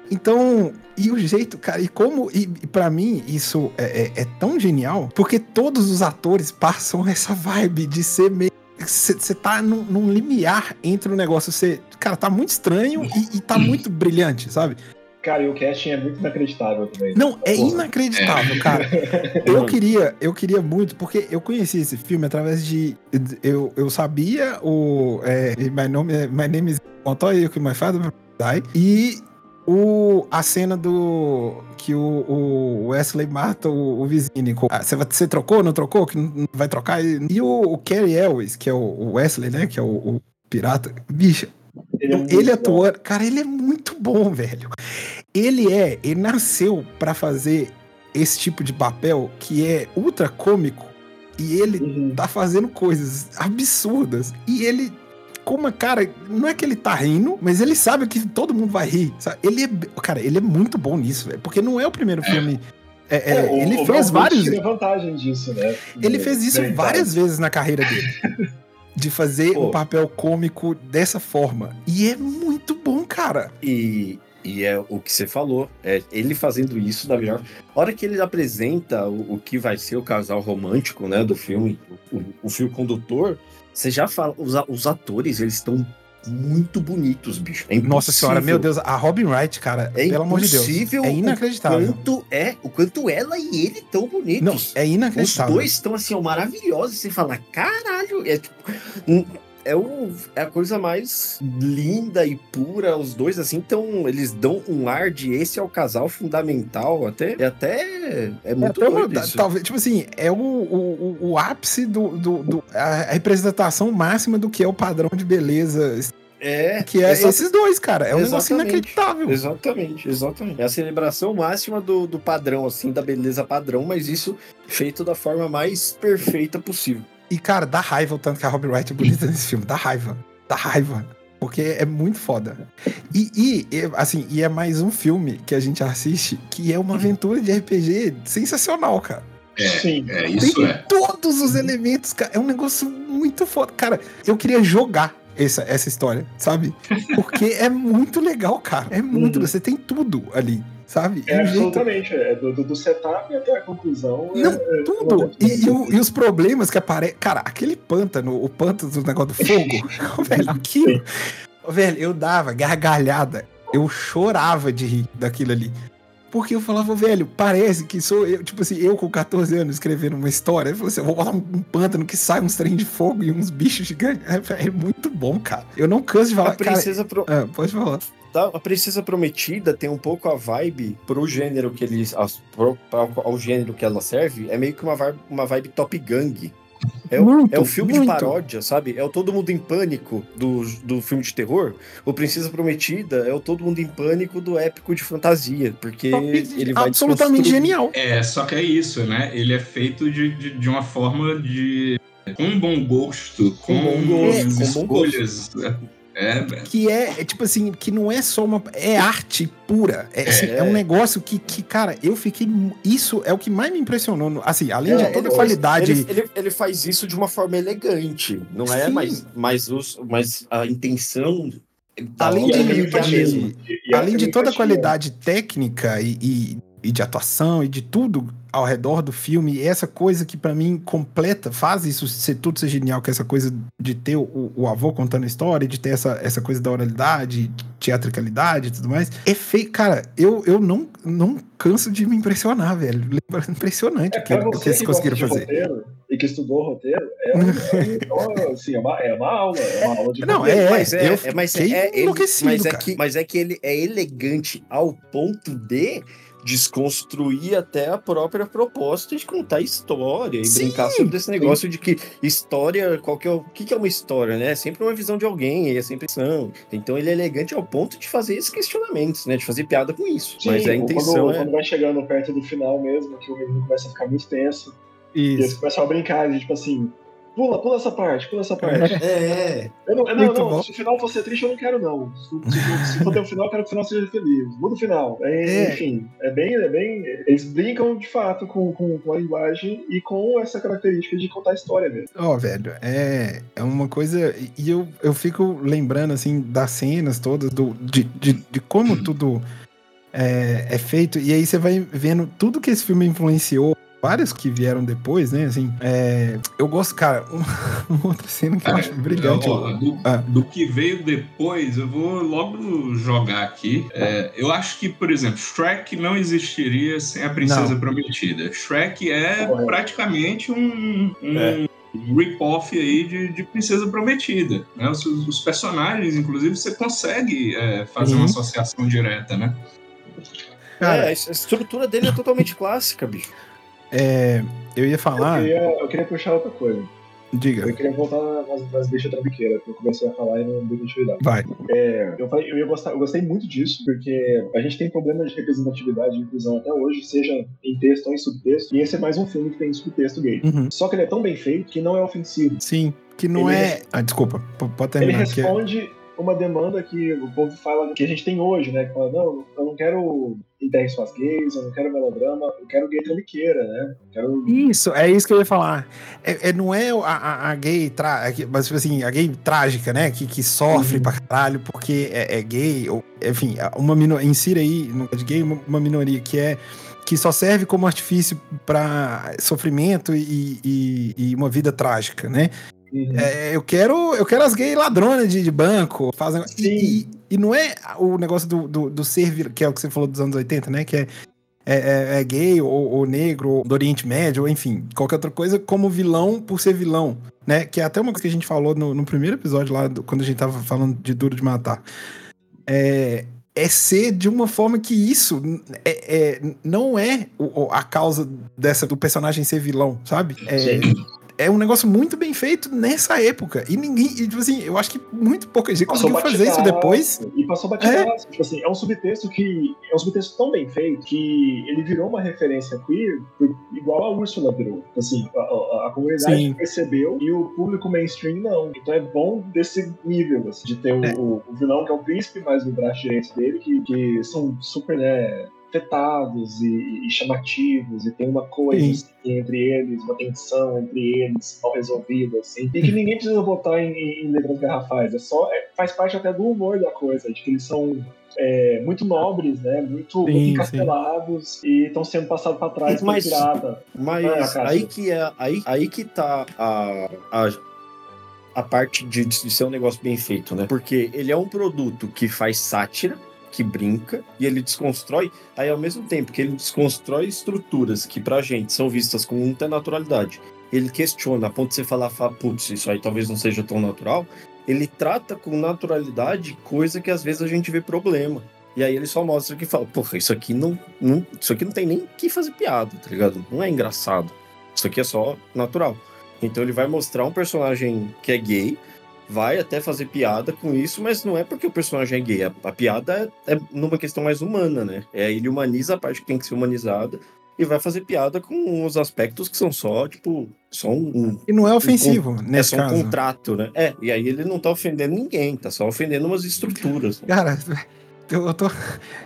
Então, e o jeito, cara, e como, e, e para mim isso é, é- é tão genial, porque todos os atores passam essa vibe de ser meio. Você tá num, num limiar entre o negócio, você, cara, tá muito estranho e, e tá muito brilhante, sabe? Cara, e o casting é muito inacreditável também. Não, é Porra. inacreditável, cara. Eu queria, eu queria muito, porque eu conheci esse filme através de. Eu, eu sabia o. É, my, name, my name is Montoya, que my father die, e o, a cena do. Que o, o Wesley mata o, o vizinho. ah, Você, você trocou, não trocou? Que não vai trocar? E, e o, o Cary Elwes, que é o, o Wesley, né? Que é o, o pirata. Bicho, Ele, é ele atuando, cara, ele é muito bom, velho. Ele é, ele nasceu pra fazer esse tipo de papel que é ultra cômico e ele Uhum. tá fazendo coisas absurdas e ele como cara, não é que ele tá rindo, mas ele sabe que todo mundo vai rir. sabe? Ele é, cara, ele é muito bom nisso, velho, porque não é o primeiro filme. é, é, É, o- ele o fez vários. tira vantagem disso, né? Ele fez isso várias vezes na carreira dele. De fazer Pô. um papel cômico dessa forma. E é muito bom, cara. E, e é o que você falou, é ele fazendo isso da melhor. A hora que ele apresenta o, o que vai ser o casal romântico, né, do filme, o, o fio condutor, você já fala, os, os atores, eles estão muito bonitos, bicho. É Nossa senhora, meu. Deus, a Robin Wright, cara, É pelo amor de Deus. É o inacreditável. Quanto é, o quanto ela e ele tão bonitos. Não, é Os inacreditável. dois estão assim, ó, maravilhosos. Você fala, caralho, é tipo. É, o, é a coisa mais linda e pura. Os dois, assim, então eles dão um ar de esse é o casal fundamental. Até, é até. É muito É uma- doido isso. talvez, tipo assim, é o, o, o, ápice do, do, do- a representação máxima do que é o padrão de beleza, É, que é exa- esses dois, cara. É um negócio inacreditável. Exatamente, exatamente. É a celebração máxima do, do padrão, assim, da beleza padrão, mas isso feito da forma mais perfeita possível. E, cara, dá raiva o tanto que a Robbie Wright é bonita nesse filme. Dá raiva. Dá raiva. Porque é muito foda. E, e, e, assim, e é mais um filme que a gente assiste que é uma aventura de RPG sensacional, cara. Sim. É, isso Tem é. todos os elementos, cara. É um negócio muito foda. Cara, eu queria jogar essa, essa história, sabe? Porque é muito legal, cara. É muito. Uhum. Você tem tudo ali, sabe? É, E o jeito- absolutamente. É, do, do- do setup até a conclusão. é- Não, é tudo. uma- E, e o- e os problemas que aparecem. Cara, aquele pântano, o pântano do negócio do fogo, velho, aquilo. Velho, eu dava gargalhada. Eu chorava de rir daquilo ali. Porque eu falava, velho, parece que sou eu, tipo assim, eu com 14 anos escrevendo uma história. Eu falei assim, eu vou botar um, um pântano que sai uns trem de fogo e uns bichos gigantes. É, é muito bom, cara. Eu não canso de falar. A princesa, pro- Cara, ah, pode falar. Tá- a princesa prometida tem um pouco a vibe pro gênero que eles. as- pro- ao, ao gênero que ela serve, é meio que uma vibe, uma vibe top gang. É o, Muito, é o filme muito. de paródia, sabe? É o Todo Mundo em Pânico do, do filme de terror. O Princesa Prometida é o Todo Mundo em Pânico do épico de fantasia. Porque ele vai Absolutamente genial. É, só que é isso, né? Ele é feito de, de, de uma forma de. com bom gosto, com, bom gosto, as com bom escolhas. É, que é, é tipo assim, que não é só uma. É arte pura. É, assim, É. é um negócio que, que, cara, eu fiquei. Isso é o que mais me impressionou. no- Assim, além É, de toda a ele- qualidade. Ele, ele, ele faz isso de uma forma elegante, não é? Mas, mas, os, mas a intenção. tá Além de- é a de- e além de toda a qualidade técnica e, e, e de atuação e de tudo ao redor do filme, e essa coisa que pra mim completa, faz isso ser tudo ser genial, que é essa coisa de ter o, o avô contando a história, de ter essa, essa coisa da oralidade, teatricalidade e tudo mais. É feio, cara, eu, eu não, não canso de me impressionar, velho. Impressionante É, o que, o que você eles conseguiram fazer. roteiro e que estudou roteiro, é, um, é, um- assim, é, uma, é uma aula, é uma aula de Não, roteiro. é, mas é, eu é, mas fiquei é, ele, mas é que, mas é que ele é elegante ao ponto de desconstruir até a própria proposta de contar história e Sim, brincar sobre esse negócio de que história, qual que é o, o que, que é uma história, né? É sempre uma visão de alguém, é sempre ação. Então ele é elegante ao ponto de fazer esses questionamentos, né? De fazer piada com isso. Sim, mas a quando- intenção quando, é. vai chegando perto do final mesmo, que o menino começa a ficar muito tenso, e eles Isso. começam a brincar, de, tipo assim, pula, pula essa parte, pula essa parte. É, Eu não, eu não, não, bom. se o final for ser triste, eu não quero, não. Se, se- for ter um final, eu quero que o final seja feliz. Muda o final. É, É. Enfim, é bem, é bem. Eles brincam de fato com, com, com a linguagem e com essa característica de contar história mesmo. Ó, velho, é, é uma coisa. E eu, eu fico lembrando, assim, das cenas todas, do, de, de, de como tudo é, é feito. E aí você vai vendo tudo que esse filme influenciou. Vários que vieram depois, né? Assim, é, eu gosto, cara, uma outra cena que eu Cara, acho brilhante. ó, do, Ah. do que veio depois, eu vou logo jogar aqui. É, eu acho que, por exemplo, Shrek não existiria sem a Princesa Não. Prometida. Shrek é praticamente um, um É. rip-off aí de, de Princesa Prometida. Né? Os, os personagens, inclusive, você consegue é, fazer Uhum. uma associação direta, né? Cara, é, a estrutura dele é totalmente clássica, bicho. É, eu ia falar. Eu, queria, eu queria puxar outra coisa. Diga, Eu queria voltar nas, nas bichas trambiqueiras, que eu comecei a falar e não dei continuidade. vai. É, eu, falei, eu, ia gostar, eu gostei muito disso, porque a gente tem problemas de representatividade e inclusão até hoje, seja em texto ou em subtexto, e esse é mais um filme que tem subtexto gay. Uhum. Só que ele é tão bem feito que não é ofensivo. Sim, que não Ele é. Ah, desculpa, pode Ele terminar. Que... responde uma demanda que o povo fala que a gente tem hoje, né? Que fala, não, eu não quero enterre suas gays, eu não quero melodrama, eu quero gay trambiqueira, né? Quero Isso, é isso que eu ia falar. É, é- não é a, a- a gay, tra- mas tipo assim, a gay trágica, né? Que, que sofre Uhum. pra caralho porque é, é gay, ou enfim, uma minoria, insira aí, no caso de gay, uma, minoria que é que só serve como artifício pra sofrimento e, e- e uma vida trágica, né? Uhum. É, eu quero eu quero as gays ladronas de, de banco, fazem e, e, não é o negócio do, do, do ser, que é o que você falou dos anos 80, né? Que é é, é- é gay, ou, ou negro, ou do Oriente Médio, ou enfim, qualquer outra coisa, como vilão por ser vilão, né? Que é até uma coisa que a gente falou no, no primeiro episódio lá, do- quando a gente tava falando de Duro de Matar. É, é ser de uma forma que isso é, é- não é o- a causa dessa, do personagem ser vilão, sabe? É, Sim. É um negócio muito bem feito nessa época. E ninguém, e, tipo assim, eu acho que muito pouca gente Passou conseguiu fazer isso depois. E passou batidaço. Tipo assim, é um subtexto que. É um subtexto tão bem feito que ele virou uma referência queer igual a Úrsula virou. Tipo Assim, a, a- a comunidade Sim. percebeu e o público mainstream não. Então é bom desse nível, assim, de ter o, É. o- o vilão que é o príncipe, mas o braço direito dele, que, que são super, né? Afetados e, e chamativos e tem uma coisa Sim. assim, entre eles, uma tensão entre eles mal resolvida assim, e que ninguém precisa botar em, em letras garrafais, é só é- faz parte até do humor da coisa, de que eles são é, muito nobres, né, muito, muito Sim, encastelados e estão sendo passados para trás por Mas- pirata. Mas Ah, aí que é aí, aí que tá a, a, a parte de, de ser um negócio bem feito, né? Porque ele é um produto que faz sátira, que brinca e ele desconstrói. Aí ao mesmo tempo que ele desconstrói estruturas que pra gente são vistas com muita naturalidade, ele questiona a ponto de você falar, fala, putz, isso aí talvez não seja tão natural. Ele trata com naturalidade coisa que às vezes a gente vê problema. E aí ele só mostra que fala, porra, isso aqui não, não, isso aqui não tem nem que fazer piada, tá ligado? Não é engraçado. Isso aqui é só natural. Então ele vai mostrar um personagem que é gay, vai até fazer piada com isso, mas não é porque o personagem é gay. A, a piada é, é numa questão mais humana, né? É, ele humaniza a parte que tem que ser humanizada e vai fazer piada com os aspectos que são só, tipo, só um, E não é ofensivo, é nesse só um caso. contrato, né? É, e aí ele não tá ofendendo ninguém, tá só ofendendo umas estruturas. Cara, eu, tô,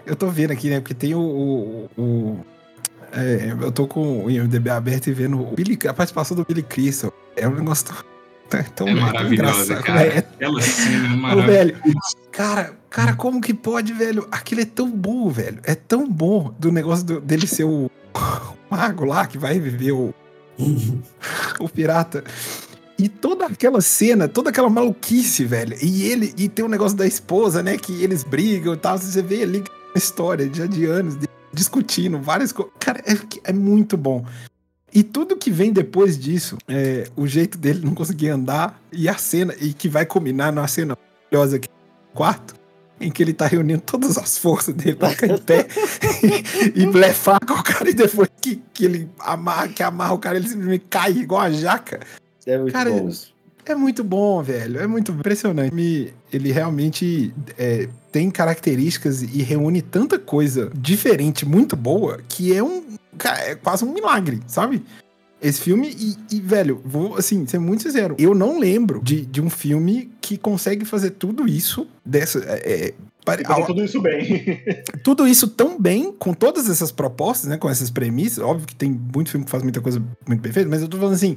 eu tô vendo aqui, né? Porque tem o. o- o- é, eu tô com o IMDB aberto e vendo Billy, a participação do Billy Crystal. É um negócio tão, tão, É maravilhosa, engraçado, cara. velho. Aquela cena é Ô, maravilhosa. velho, cara, cara, como que pode, velho? Aquilo é tão bom, velho. É tão bom do negócio do- dele ser o, o mago lá que vai reviver o, o pirata. E toda aquela cena, toda aquela maluquice, velho. E ele, e tem o negócio da esposa, né? Que eles brigam e tal. Você vê ali uma história já de anos discutindo várias coisas. Cara, é, é muito bom. E tudo que vem depois disso, é, o jeito dele não conseguir andar e a cena, e que vai combinar numa cena maravilhosa aqui no quarto, em que ele tá reunindo todas as forças dele pra ficar em pé e, e blefar com o cara, e depois que, que ele amarra, que amarra o cara, ele simplesmente cai igual a jaca. É muito Cara, bom. É muito bom, velho. É muito impressionante. Me- Ele realmente é, tem características e reúne tanta coisa diferente, muito boa, que é um. É quase um milagre, sabe? Esse filme, e, e, velho, vou assim, ser muito sincero. Eu não lembro de, de um filme que consegue fazer tudo isso dessa. é, é, pare- fazer tudo isso bem. tudo isso tão bem, com todas essas propostas, né? Com essas premissas. Óbvio que tem muito filme que faz muita coisa muito bem feita, mas eu tô falando assim,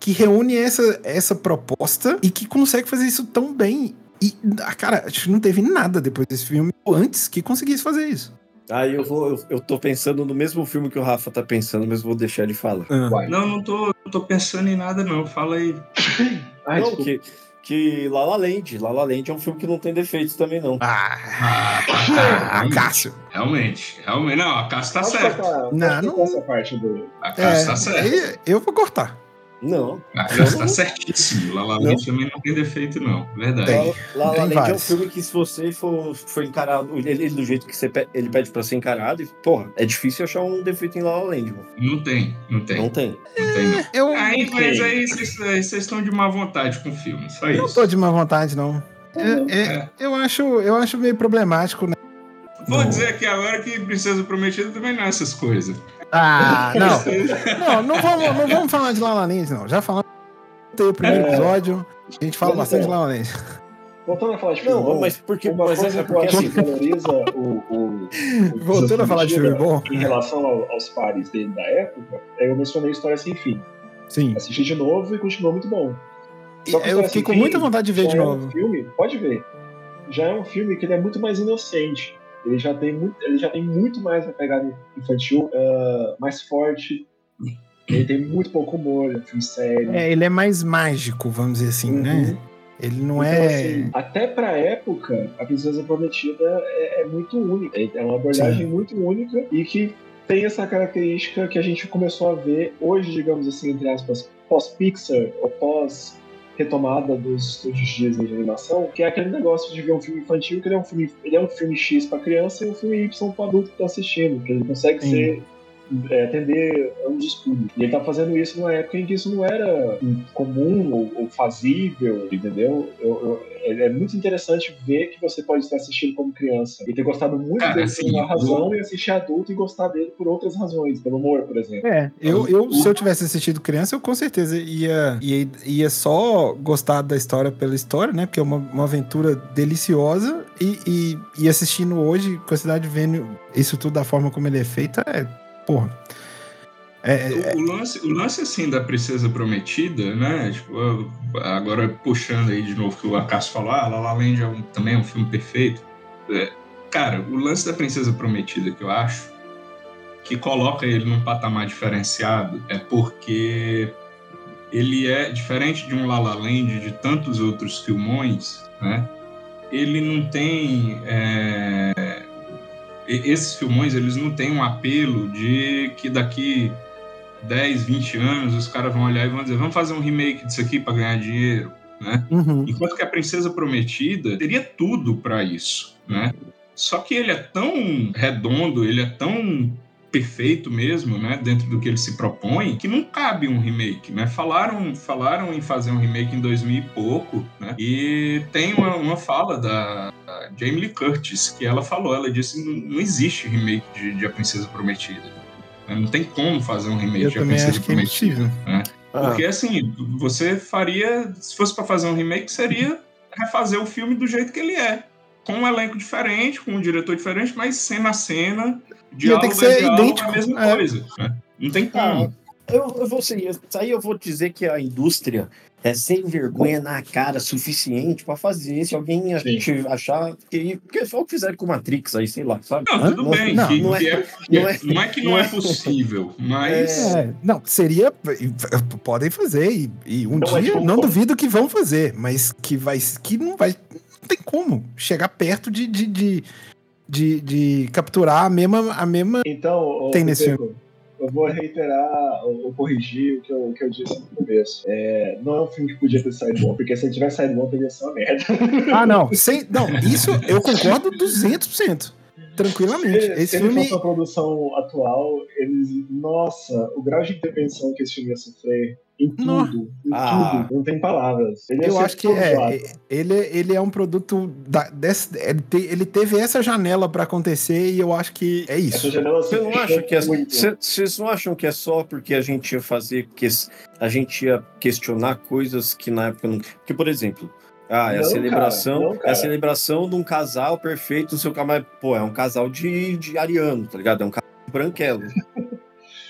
que reúne essa, essa proposta e que consegue fazer isso tão bem. E, ah, cara, acho que não teve nada depois desse filme, ou antes, que conseguisse fazer isso. Aí eu vou, eu, eu tô pensando no mesmo filme que o Rafa tá pensando, mas vou deixar ele falar. Uai. Não, não tô, não tô pensando em nada, não. Fala aí. Ai, não, desculpa. que, que La La Land. La La Land é um filme que não tem defeitos também, não. Ah, Ah, ah, realmente, Cássio. Realmente, realmente. Não, a Cássio tá certo. cortar, Não, não- essa parte do. A Cássio tá É, certo. aí eu vou cortar. Não. A Cássio tá não. certíssimo. La La também não tem defeito, não. Verdade. Tem. La La Tem Land é um filme que se você for, for encarado, ele, ele do jeito que você pe- ele pede pra ser encarado, e, porra, é difícil achar um defeito em La La Land, mano. Não tem, não tem. Não Não, tem. tem, não. Eu Aí, mas tem. aí vocês vocês estão de má vontade com o filme. Só isso. não tô de má vontade, não. É- é- É. eu, acho, eu acho meio problemático, né? Vou Não. dizer aqui agora que Princesa Prometida também não é essas coisas. Ah, não. Não, não vamos, não vamos falar de La La Land, não. Já falamos tem o primeiro É. episódio, a gente fala bastante de lá. La La Land. Voltando a falar de filme Não, bom, mas porque, uma mas coisa é, porque acho assim, que valoriza o, o, o Voltando a falar de filme bom. em relação ao- aos pares dele da época, é eu mencionei História Sem Fim. Sim. Assisti de novo e continuou muito bom. Só que Eu fiquei com Fim muita vontade de ver de é novo. Um filme, pode ver. Já é um filme que ele é muito mais inocente. Ele já tem muito, ele já tem muito mais a pegada infantil, ah, mais forte. Ele tem muito pouco humor, é um filme sério. É, ele é mais mágico, vamos dizer assim, Uhum. né? Ele não Então, é. assim, até pra época, a Princesa Prometida é, é muito única. É uma abordagem muito única e que tem essa característica que a gente começou a ver hoje, digamos assim, entre aspas, pós-Pixar ou pós retomada dos estúdios Disney de animação, que é aquele negócio de ver um filme infantil que ele é um filme, ele é um filme X para criança e um filme Y para adulto que tá assistindo, que ele consegue Sim. ser é, atender ambos os públicos. E ele tá fazendo isso numa época em que isso não era comum ou, ou fazível, entendeu? Eu- eu- é é muito interessante ver que você pode estar assistindo como criança e ter gostado muito Cara, dele assim, por uma razão o- e assistir adulto e gostar dele por outras razões, pelo humor, por exemplo. É, eu, eu se eu tivesse assistido criança, eu com certeza ia, ia, ia só gostar da história pela história, né? Porque é uma, uma aventura deliciosa. E, e, e assistindo hoje, com a cidade vendo isso tudo da forma como ele é feito, é. Porra. É, é- O, lance, o lance, assim, da Princesa Prometida, né? Tipo, agora puxando aí de novo que o Acaso falou, ah, La La Land é um- também é um filme perfeito. É, cara, o lance da Princesa Prometida que eu acho que coloca ele num patamar diferenciado é porque ele é diferente de um La La Land, de tantos outros filmões, né? Ele não tem é, esses filmões eles não têm um apelo de que daqui 10, 20 anos os caras vão olhar e vão dizer vamos fazer um remake disso aqui para ganhar dinheiro, né? uhum. Enquanto que a Princesa Prometida teria tudo para isso, né? Só que ele é tão redondo, ele é tão perfeito mesmo, né, dentro do que ele se propõe, que não cabe um remake, né? Falaram, falaram em fazer um remake em 2000 e pouco, né? E tem uma, uma fala da, Jamie Lee Curtis que ela falou, ela disse não, não existe remake de, de A Princesa Prometida. né? Não tem como fazer um remake Eu de A Princesa acho que é Prometida. impossível. Ah, Porque assim, você faria, se fosse para fazer um remake, seria refazer o filme do jeito que ele é. Com um elenco diferente, com um diretor diferente, mas cena a cena, diálogo ter que ser a diálogo, idêntico, a mesma é. coisa. né? Não tem Ah, como. eu, eu vou ser, isso aí eu vou dizer que a indústria é sem vergonha na cara suficiente pra fazer se alguém Sim. ach- achar que porque foi o que fizeram com Matrix aí, sei lá, sabe? Não, tudo Não, bem. não, que- não é- que é- não é- não é que não, é, é- possível, mas. É, não, seria. Podem fazer, e, e um é dia tipo- não duvido que vão fazer, mas que vai. que não vai. Não tem como chegar perto de, de, de, de, de capturar a mesma. A mesma Então, Tem nesse Pepeco, eu vou reiterar ou, ou corrigir o que eu, o que eu disse no começo. É, não é um filme que podia ter saído bom, porque se ele tivesse saído bom, teria sido uma merda. ah, não. Sem, não, isso eu concordo 200%. Tranquilamente. Se, Esse se filme. fosse uma produção atual, eles. Nossa, o grau de intervenção que esse filme ia sofrer em tudo, Nó. em Ah. tudo, não tem palavras. Ele ia Eu ser acho que é, é, ele, ele é um produto da, desse, ele, te- ele teve essa janela pra acontecer e eu acho que é isso. janela se Você não fechou acha que é, vocês não acham que é só porque a gente ia fazer que a gente ia questionar coisas que na época não. Porque, por exemplo, ah, é a Não, celebração, cara, não, é a cara. celebração de um casal perfeito no seu camarada. Pô, é um casal de, de ariano, tá ligado? É um casal de branquelo.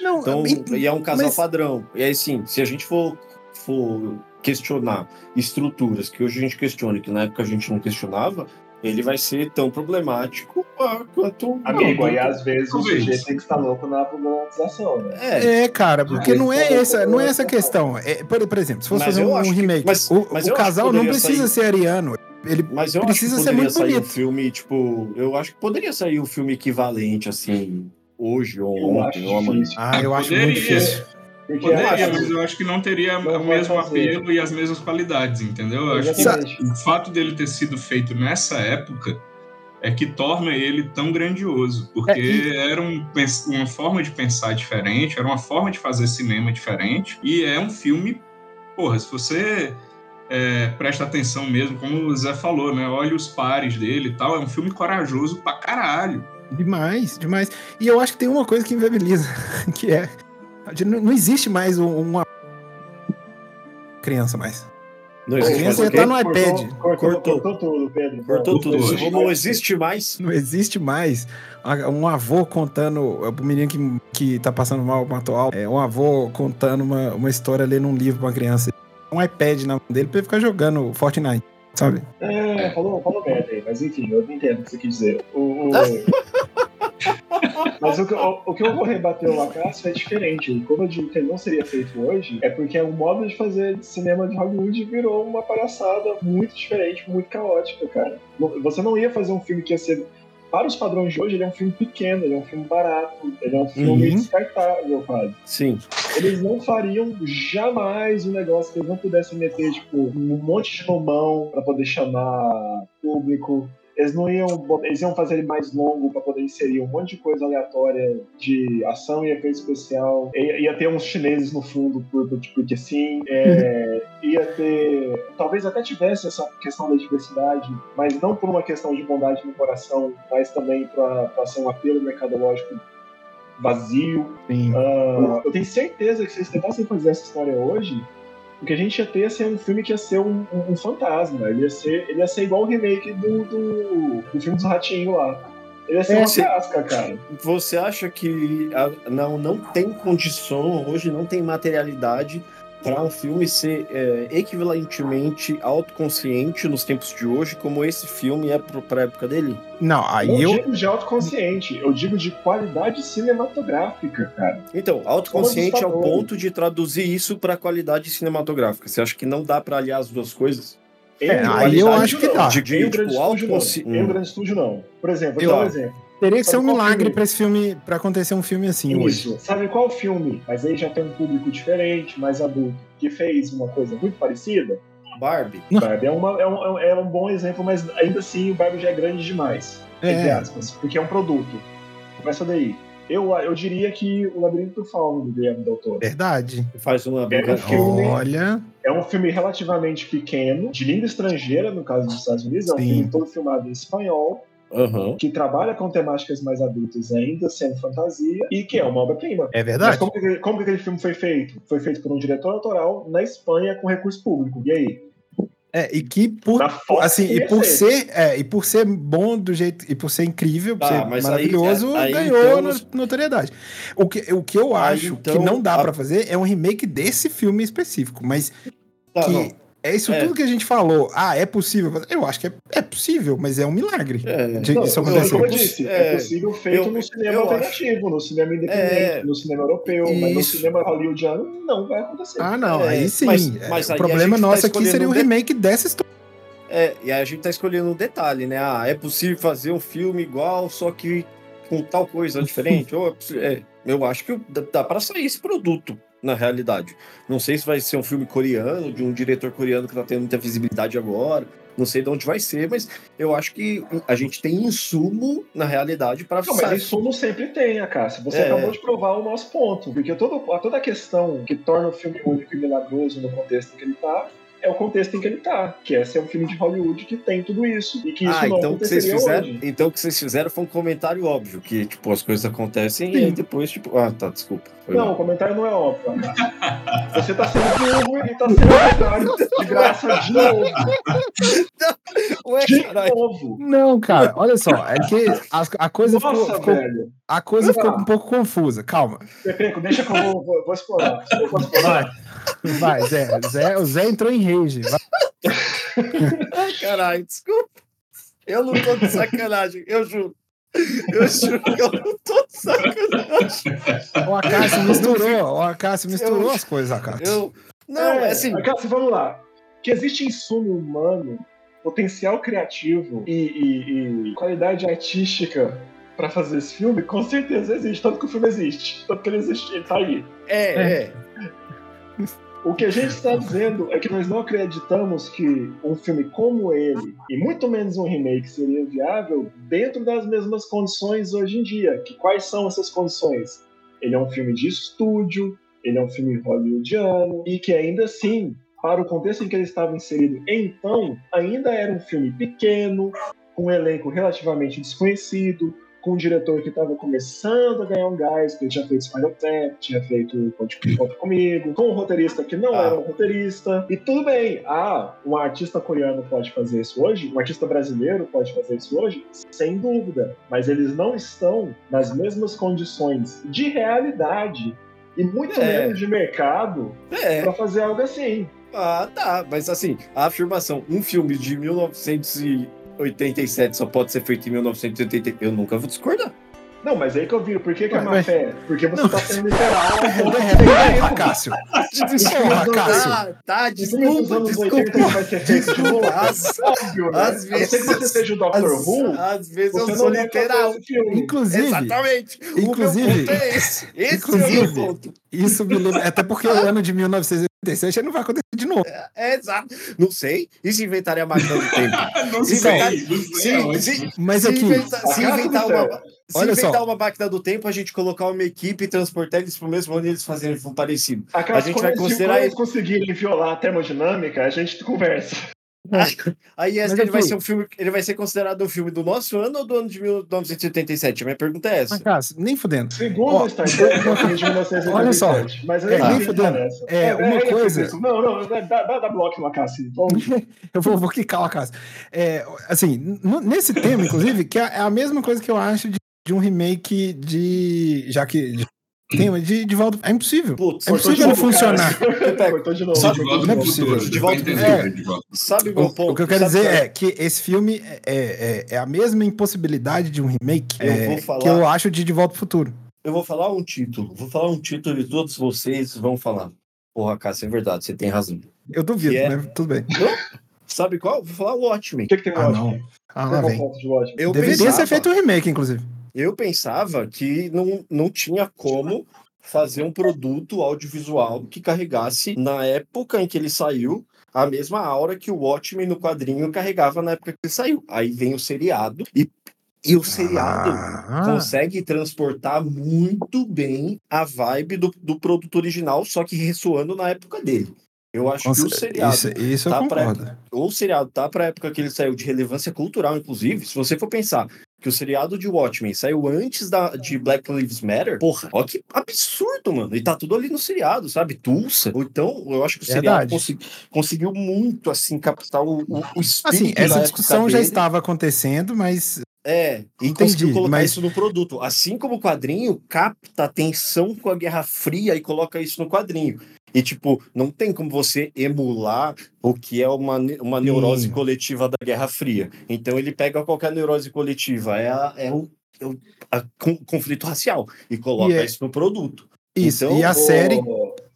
Não, Então, e- e é um casal mas- padrão. E aí, sim, se a gente for, for questionar estruturas que hoje a gente questiona e que na época a gente não questionava, ele vai ser tão problemático quanto. Amigo, não, aí às vezes o Talvez. sujeito tem que estar louco na problematização, né? É, É, cara, porque Ah, não é essa, o- não é essa questão. É, por, por exemplo, se fosse Mas fazer um, acho que- remake, mas- o, mas o casal não precisa ser ariano. Ele Mas eu precisa acho ser que poderia muito sair um bonito. filme, tipo, eu acho que poderia sair um filme equivalente, assim, hoje ou Eu ontem, ou amanhã. Ah, eu acho Poderia. muito difícil. Porque Poderia, acho- mas eu acho que não teria Não o mesmo fazer. apelo e as mesmas qualidades, entendeu? Eu acho que o fato dele ter sido feito nessa época é que torna ele tão grandioso, porque É, e- era um uma forma de pensar diferente, era uma forma de fazer cinema diferente, e é um filme, porra, se você é, presta atenção mesmo, como o Zé falou, né? Olha os pares dele e tal, é um filme corajoso pra caralho. Demais, demais. E eu acho que tem uma coisa que inviabiliza, que é. Não não existe mais um- uma. Criança mais. Não A existe mais criança quê? tá no iPad. Cortou, Cortou. cortou tudo, Pedro. Cortou Não, tudo. Cortou. existe Não mais. existe mais. Não existe mais um avô contando. O menino que, que tá passando mal com atual. É um avô contando uma, uma história, lendo um livro pra uma criança. Um iPad na mão dele pra ele ficar jogando Fortnite, sabe? É, falou, falou merda aí, mas enfim, eu entendo o que você quis dizer. O, o- mas o que, o, o que eu vou rebater o Acácio é diferente. Como eu digo que ele não seria feito hoje, é porque o modo de fazer cinema de Hollywood virou uma palhaçada muito diferente, muito caótica, cara. Você não ia fazer um filme que ia ser para os padrões de hoje, ele é um filme pequeno, ele é um filme barato, ele é um filme Uhum. descartável, quase. Sim. Eles não fariam jamais um negócio que eles não pudessem meter, tipo, um monte de nomão pra poder chamar público. Eles não iam, eles iam fazer ele mais longo pra poder inserir um monte de coisa aleatória de ação e efeito especial. I- Ia ter uns chineses no fundo, por- por- porque sim. É, ia ter. Talvez até tivesse essa questão da diversidade, mas não por uma questão de bondade no coração, mas também pra ser um apelo mercadológico vazio. Sim. Ah, eu tenho certeza que se eles tentassem fazer essa história hoje, o que a gente ia ter ia ser um filme que ia ser um, um- um fantasma. Ele ia ser, ele ia ser igual o remake do, do, do filme dos ratinhos lá. Ele ia ser É, uma casca, cara. Você acha que a- não, não tem condição, hoje não tem materialidade para um filme ser é, equivalentemente autoconsciente nos tempos de hoje, como esse filme é para a época dele? Não, aí não eu. digo de autoconsciente, eu digo de qualidade cinematográfica, cara. Então, autoconsciente ao assustador. ponto de traduzir isso para qualidade cinematográfica. Você acha que não dá para aliar as duas coisas? Em É, um aí grande eu acho que não. dá. De- Em um tipo, autoconsci- não. Em um Hum. grande estúdio, não. Por exemplo, vou Eu- dar um exemplo. Teria que ser um milagre pra esse filme, pra acontecer um filme assim hoje. Isso. Sabe qual filme? Mas aí já tem um público diferente, mais adulto, que fez uma coisa muito parecida. Barbie. Barbie é, uma- é um, é um bom exemplo, mas ainda assim o Barbie já é grande demais, entre É, aspas, porque é um produto. Começa daí. Eu, eu diria que o Labirinto do Fauno, do Guilherme Del Toro, verdade. Faz uma É um filme- Olha. é um filme relativamente pequeno, de língua estrangeira, no caso dos Estados Unidos, é um Sim. filme todo filmado em espanhol, Aham. que trabalha com temáticas mais adultas ainda, sendo fantasia, e que é uma obra-prima. É Mas verdade. como que, como que aquele filme foi feito? Foi feito por um diretor autoral na Espanha com recurso público. E aí? É, e que por. Assim, e por ser. é, e por ser bom do jeito, e por ser incrível, por Tá, ser mas aí- maravilhoso, aí, ganhou então, notoriedade. O que, o que eu Aí, acho então, que não dá a- pra fazer é um remake desse filme específico, mas Tá, que não. É isso É. tudo que a gente falou. Ah, é possível. fazer? Eu acho que é, é possível, mas é um milagre. É. de- Não, isso não, acontecer. como eu disse, é, É, possível feito eu- no cinema alternativo, no cinema independente, É. no cinema europeu, mas no Isso. cinema hollywoodiano não vai acontecer. Ah, não, É, aí sim. mas- É, mas o aí a problema tá nosso aqui escolhendo seria um de- remake dessa história. É, e aí a gente tá escolhendo um detalhe, né? Ah, é possível fazer um filme igual, só que com tal coisa diferente? Ou é é, eu acho que dá, dá para sair esse produto, na realidade. Não sei se vai ser um filme coreano, de um diretor coreano que tá tendo muita visibilidade agora. Não sei de onde vai ser, mas eu acho que a gente tem insumo, na realidade, para Não, mas não sempre tem, Acácio. Você É. acabou de provar o nosso ponto. Porque todo, toda a questão que torna o filme único e milagroso no contexto que ele tá é o contexto em que ele tá. Que é ser um filme de Hollywood que tem tudo isso. E que isso Ah, não então o que vocês fizeram, hoje. então o que vocês fizeram foi um comentário óbvio, que tipo as coisas acontecem e aí depois tipo, ah, tá, desculpa. Foi Não, mal. o comentário não é óbvio. Você tá sendo burro e tá sendo comentário de graça de novo. Ué, De novo. Não, cara, olha só, é que a, a coisa ficou, Nossa, ficou- velho. a coisa ficou um pouco confusa. Calma. Pepeco, deixa que eu vou, vou, vou explorar. Eu vou explorar. Vai, Zé. Zé. O Zé entrou em rage. Ai, caralho, desculpa. Eu não tô de sacanagem, eu juro. Eu juro que eu não tô de sacanagem. O Acácio misturou. O Acácio misturou Eu- as coisas, Acácio. Eu. Não, é assim. Acácio, vamos lá. Que existe insumo humano, potencial criativo e, e- e qualidade artística pra fazer esse filme, com certeza existe. Tanto que o filme existe. Tanto que ele existe, ele tá aí. É, é. O que a gente está dizendo é que nós não acreditamos que um filme como ele, e muito menos um remake, seria viável dentro das mesmas condições hoje em dia. Que quais são essas condições? Ele é um filme de estúdio, ele é um filme hollywoodiano, e que ainda assim, para o contexto em que ele estava inserido então, ainda era um filme pequeno, com um elenco relativamente desconhecido, com um diretor que estava começando a ganhar um gás, ele tinha feito Spinal Tap, tinha feito Conte Conta Comigo, com um roteirista que não Ah. era um roteirista. E tudo bem, ah, um artista coreano pode fazer isso hoje, um artista brasileiro pode fazer isso hoje, sem dúvida. Mas eles não estão nas mesmas condições de realidade e muito É. menos de mercado É. para fazer algo assim. Ah, tá. Mas assim, a afirmação, um filme de 1987 só pode ser feito em 1980, eu nunca vou discordar. Não, mas aí que eu viro, por que, que é má mas- fé? Porque você Não. tá sendo literal. Porra, Cássio. Porra, Cássio. Tá, tá, Os filmes dos desculpa, anos 80 desculpa. vai ser feito de novo. Às- Óbvio, né? às A não ser que vezes- você seja o Dr. Às, Who, às vezes eu sou literal. Inclusive, Exatamente. o inclusive- meu ponto é esse. Esse é o inclusive- meu ponto. isso me lembra. Até porque o ano de 1987 não vai acontecer de novo. É exato. Não sei. E se inventarem a máquina do tempo? Não Se sei, inventar- não se, se, Mas se aqui, inventa- se inventar uma, se Olha inventar só. uma máquina do tempo, a gente colocar uma equipe e transportar eles pro mesmo ano e eles fazerem um parecido. Acaso, A gente vai eles- considerar quando eles conseguirem violar a termodinâmica, a gente conversa. Aí esse ele vai ser um filme, ele vai ser considerado um filme do nosso ano ou do ano de 1987? A minha pergunta é essa. Mas, Cássio, nem fudendo. Segundo Ó, o Star Trek, é filme de 1987. Olha só. Mas É, aí nem não fudendo. interessa. É, uma é coisa- isso. Não, não, dá, dá, dá bloco. Vamos. Eu vou, vou quicar a casa. É, assim, nesse tema, inclusive, que é é a mesma coisa que eu acho de, de um remake de. Já que. De, tema de, de volta. É impossível. Putz, É impossível não funcionar. Cortou de novo. Sabe De volta não é possível. futuro. De volta pro futuro. sabe o meu ponto? o que eu quero dizer é que esse filme é, é, é a mesma impossibilidade de um remake Eu é, vou falar- que eu acho de De Volta pro Futuro. Eu vou falar um título. Vou falar um título e todos vocês vão falar. Porra, Cássio, é verdade, você tem razão. Eu duvido, é? né? Tudo bem. Sabe qual? Vou falar o Watchmen. O que, que tem no Ah, Watchmen? não. Ah, lá é vem. Eu Deveria pensava, ser feito um remake, inclusive. Eu pensava que não, não tinha como fazer um produto audiovisual que carregasse, na época em que ele saiu, a mesma aura que o Watchmen no quadrinho carregava na época que ele saiu. Aí vem o seriado e, e o seriado Ah, consegue transportar muito bem a vibe do, do produto original, só que ressoando na época dele. Eu acho que o seriado, isso, isso eu tá pra- concordo. ou o seriado tá pra época que ele saiu de relevância cultural, inclusive, se você for pensar que o seriado de Watchmen saiu antes da, de Black Lives Matter, porra, ó que absurdo, mano. E tá tudo ali no seriado, sabe? Tulsa. Ou Então, eu acho que o seriado consi- conseguiu muito, assim, captar o, o, o espírito Assim, essa discussão já estava acontecendo, mas É, e Entendi, conseguiu colocar mas- isso no produto. Assim como o quadrinho capta a tensão com a Guerra Fria e coloca isso no quadrinho. E, tipo, não tem como você emular o que é uma, uma neurose Sim. coletiva da Guerra Fria. Então ele pega qualquer neurose coletiva, é, a- é o, é o a con- conflito racial, e coloca E é- isso no produto. isso. Então, e a Ô, série,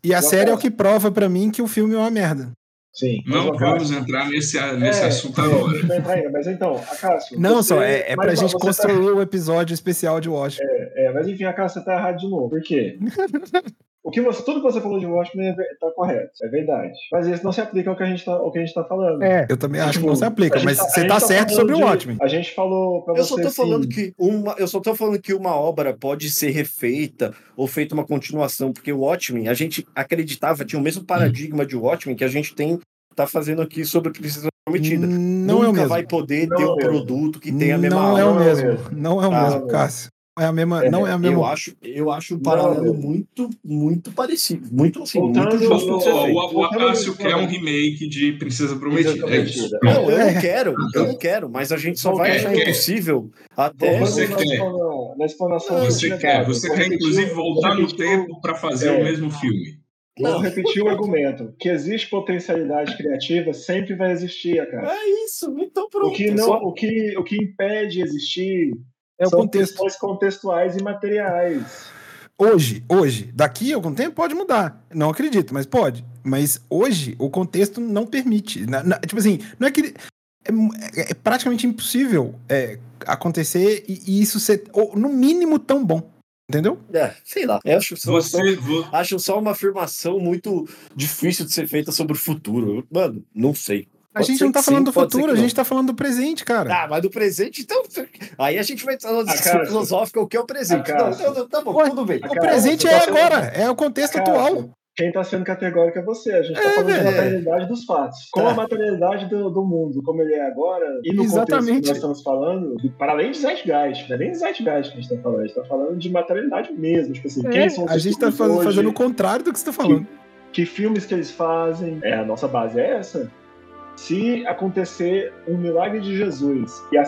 e a série é o que prova pra mim que o filme é uma merda. Sim. Não vamos entrar nesse, nesse é, assunto é, agora. a ainda, Mas então, Acácio. Não, você- só é, é pra gente tá- construir o episódio especial de Washington. É, mas enfim, Acácio, você tá errado de novo. Por quê? O que você, tudo que você falou de Watchmen é, ver- tá correto, é verdade. Mas isso não se aplica ao que a gente tá, gente tá falando. É, eu também acho que não se aplica, mas tá- você gente tá certo sobre o de- Watchmen. A gente falou pra Eu você só tô assim, falando que uma, eu só tô falando que uma obra pode ser refeita ou feita uma continuação, porque o Watchmen, a gente acreditava, tinha o mesmo paradigma de Watchmen que a gente tem tá fazendo aqui sobre Princesa Prometida. Não é o Nunca mesmo. vai poder Não ter é um mesmo. produto que tenha a mesma Não é o aura. Não é o mesmo. Não é o Ah, mesmo. Cássio. É a mesma, É, não é a Eu mesma. acho, eu acho um Não, paralelo não. muito, muito parecido. Muito assim, Voltando- muito justo O, o, o Acácio quer um remake de Princesa Prometida. É isso. Não, eu É. não quero, eu não quero, mas a gente só vai achar quer. impossível até. Você na, quer. na explanação Você do quer, você quer inclusive o- voltar no tempo para fazer É. o mesmo filme. Vou repetir o argumento. Que existe potencialidade criativa, sempre vai existir, cara. É isso, então pronto. O que, não, Só- o, que, o que impede existir É o são contexto. questões contextuais e materiais. Hoje, hoje, daqui a algum tempo pode mudar. Não acredito, mas pode. Mas hoje o contexto não permite. Na- na- tipo assim, não é que. É, é- é praticamente impossível é, acontecer e, e isso ser, ou, no mínimo, tão bom. Entendeu? É, sei lá. Eu acho só, Você, vo- acho só uma afirmação muito difícil de ser feita sobre o futuro. Mano, não sei. A Pode gente ser não tá que falando sim, do futuro, a que gente tá falando do presente, cara. Ah, mas do presente, então. Aí a gente vai entrar numa A discussão Cássio. filosófica, o que é o presente. A Não, Cássio. não, não, tá bom, Ué, tudo bem. a o Cássio, presente é tá sendo- agora, é o contexto Cássio, atual. Quem está sendo categórico é você. A gente está É, falando velho. da materialidade dos fatos. Com Tá. a materialidade do, do mundo, como ele é agora, e no contexto Exatamente. que nós estamos falando, para além de Zeitgeist, não é nem Zeitgeist que a gente está falando, a gente está falando de materialidade mesmo. Tipo assim, quem são os É, a gente tá estúdios faz- hoje, fazendo o contrário do que você tá falando. que filmes que eles fazem. É, a nossa base é essa. Se acontecer um milagre de Jesus e a,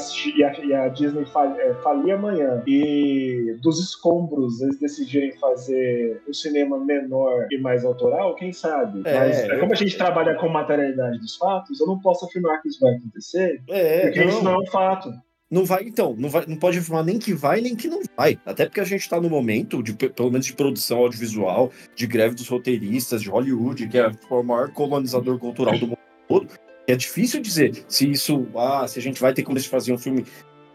e a- Disney fal, é, falir amanhã e dos escombros eles decidirem fazer um cinema menor e mais autoral, quem sabe? É, Mas é, como a gente trabalha com materialidade dos fatos, eu não posso afirmar que isso vai acontecer, É, porque isso não não. é um fato. Não vai, então, não, vai, não pode afirmar nem que vai, nem que não vai. Até porque a gente está no momento, de, pelo menos de produção audiovisual, de greve dos roteiristas, de Hollywood, que é o maior colonizador cultural do mundo todo. É difícil dizer se isso, ah, se a gente vai ter como fazer um filme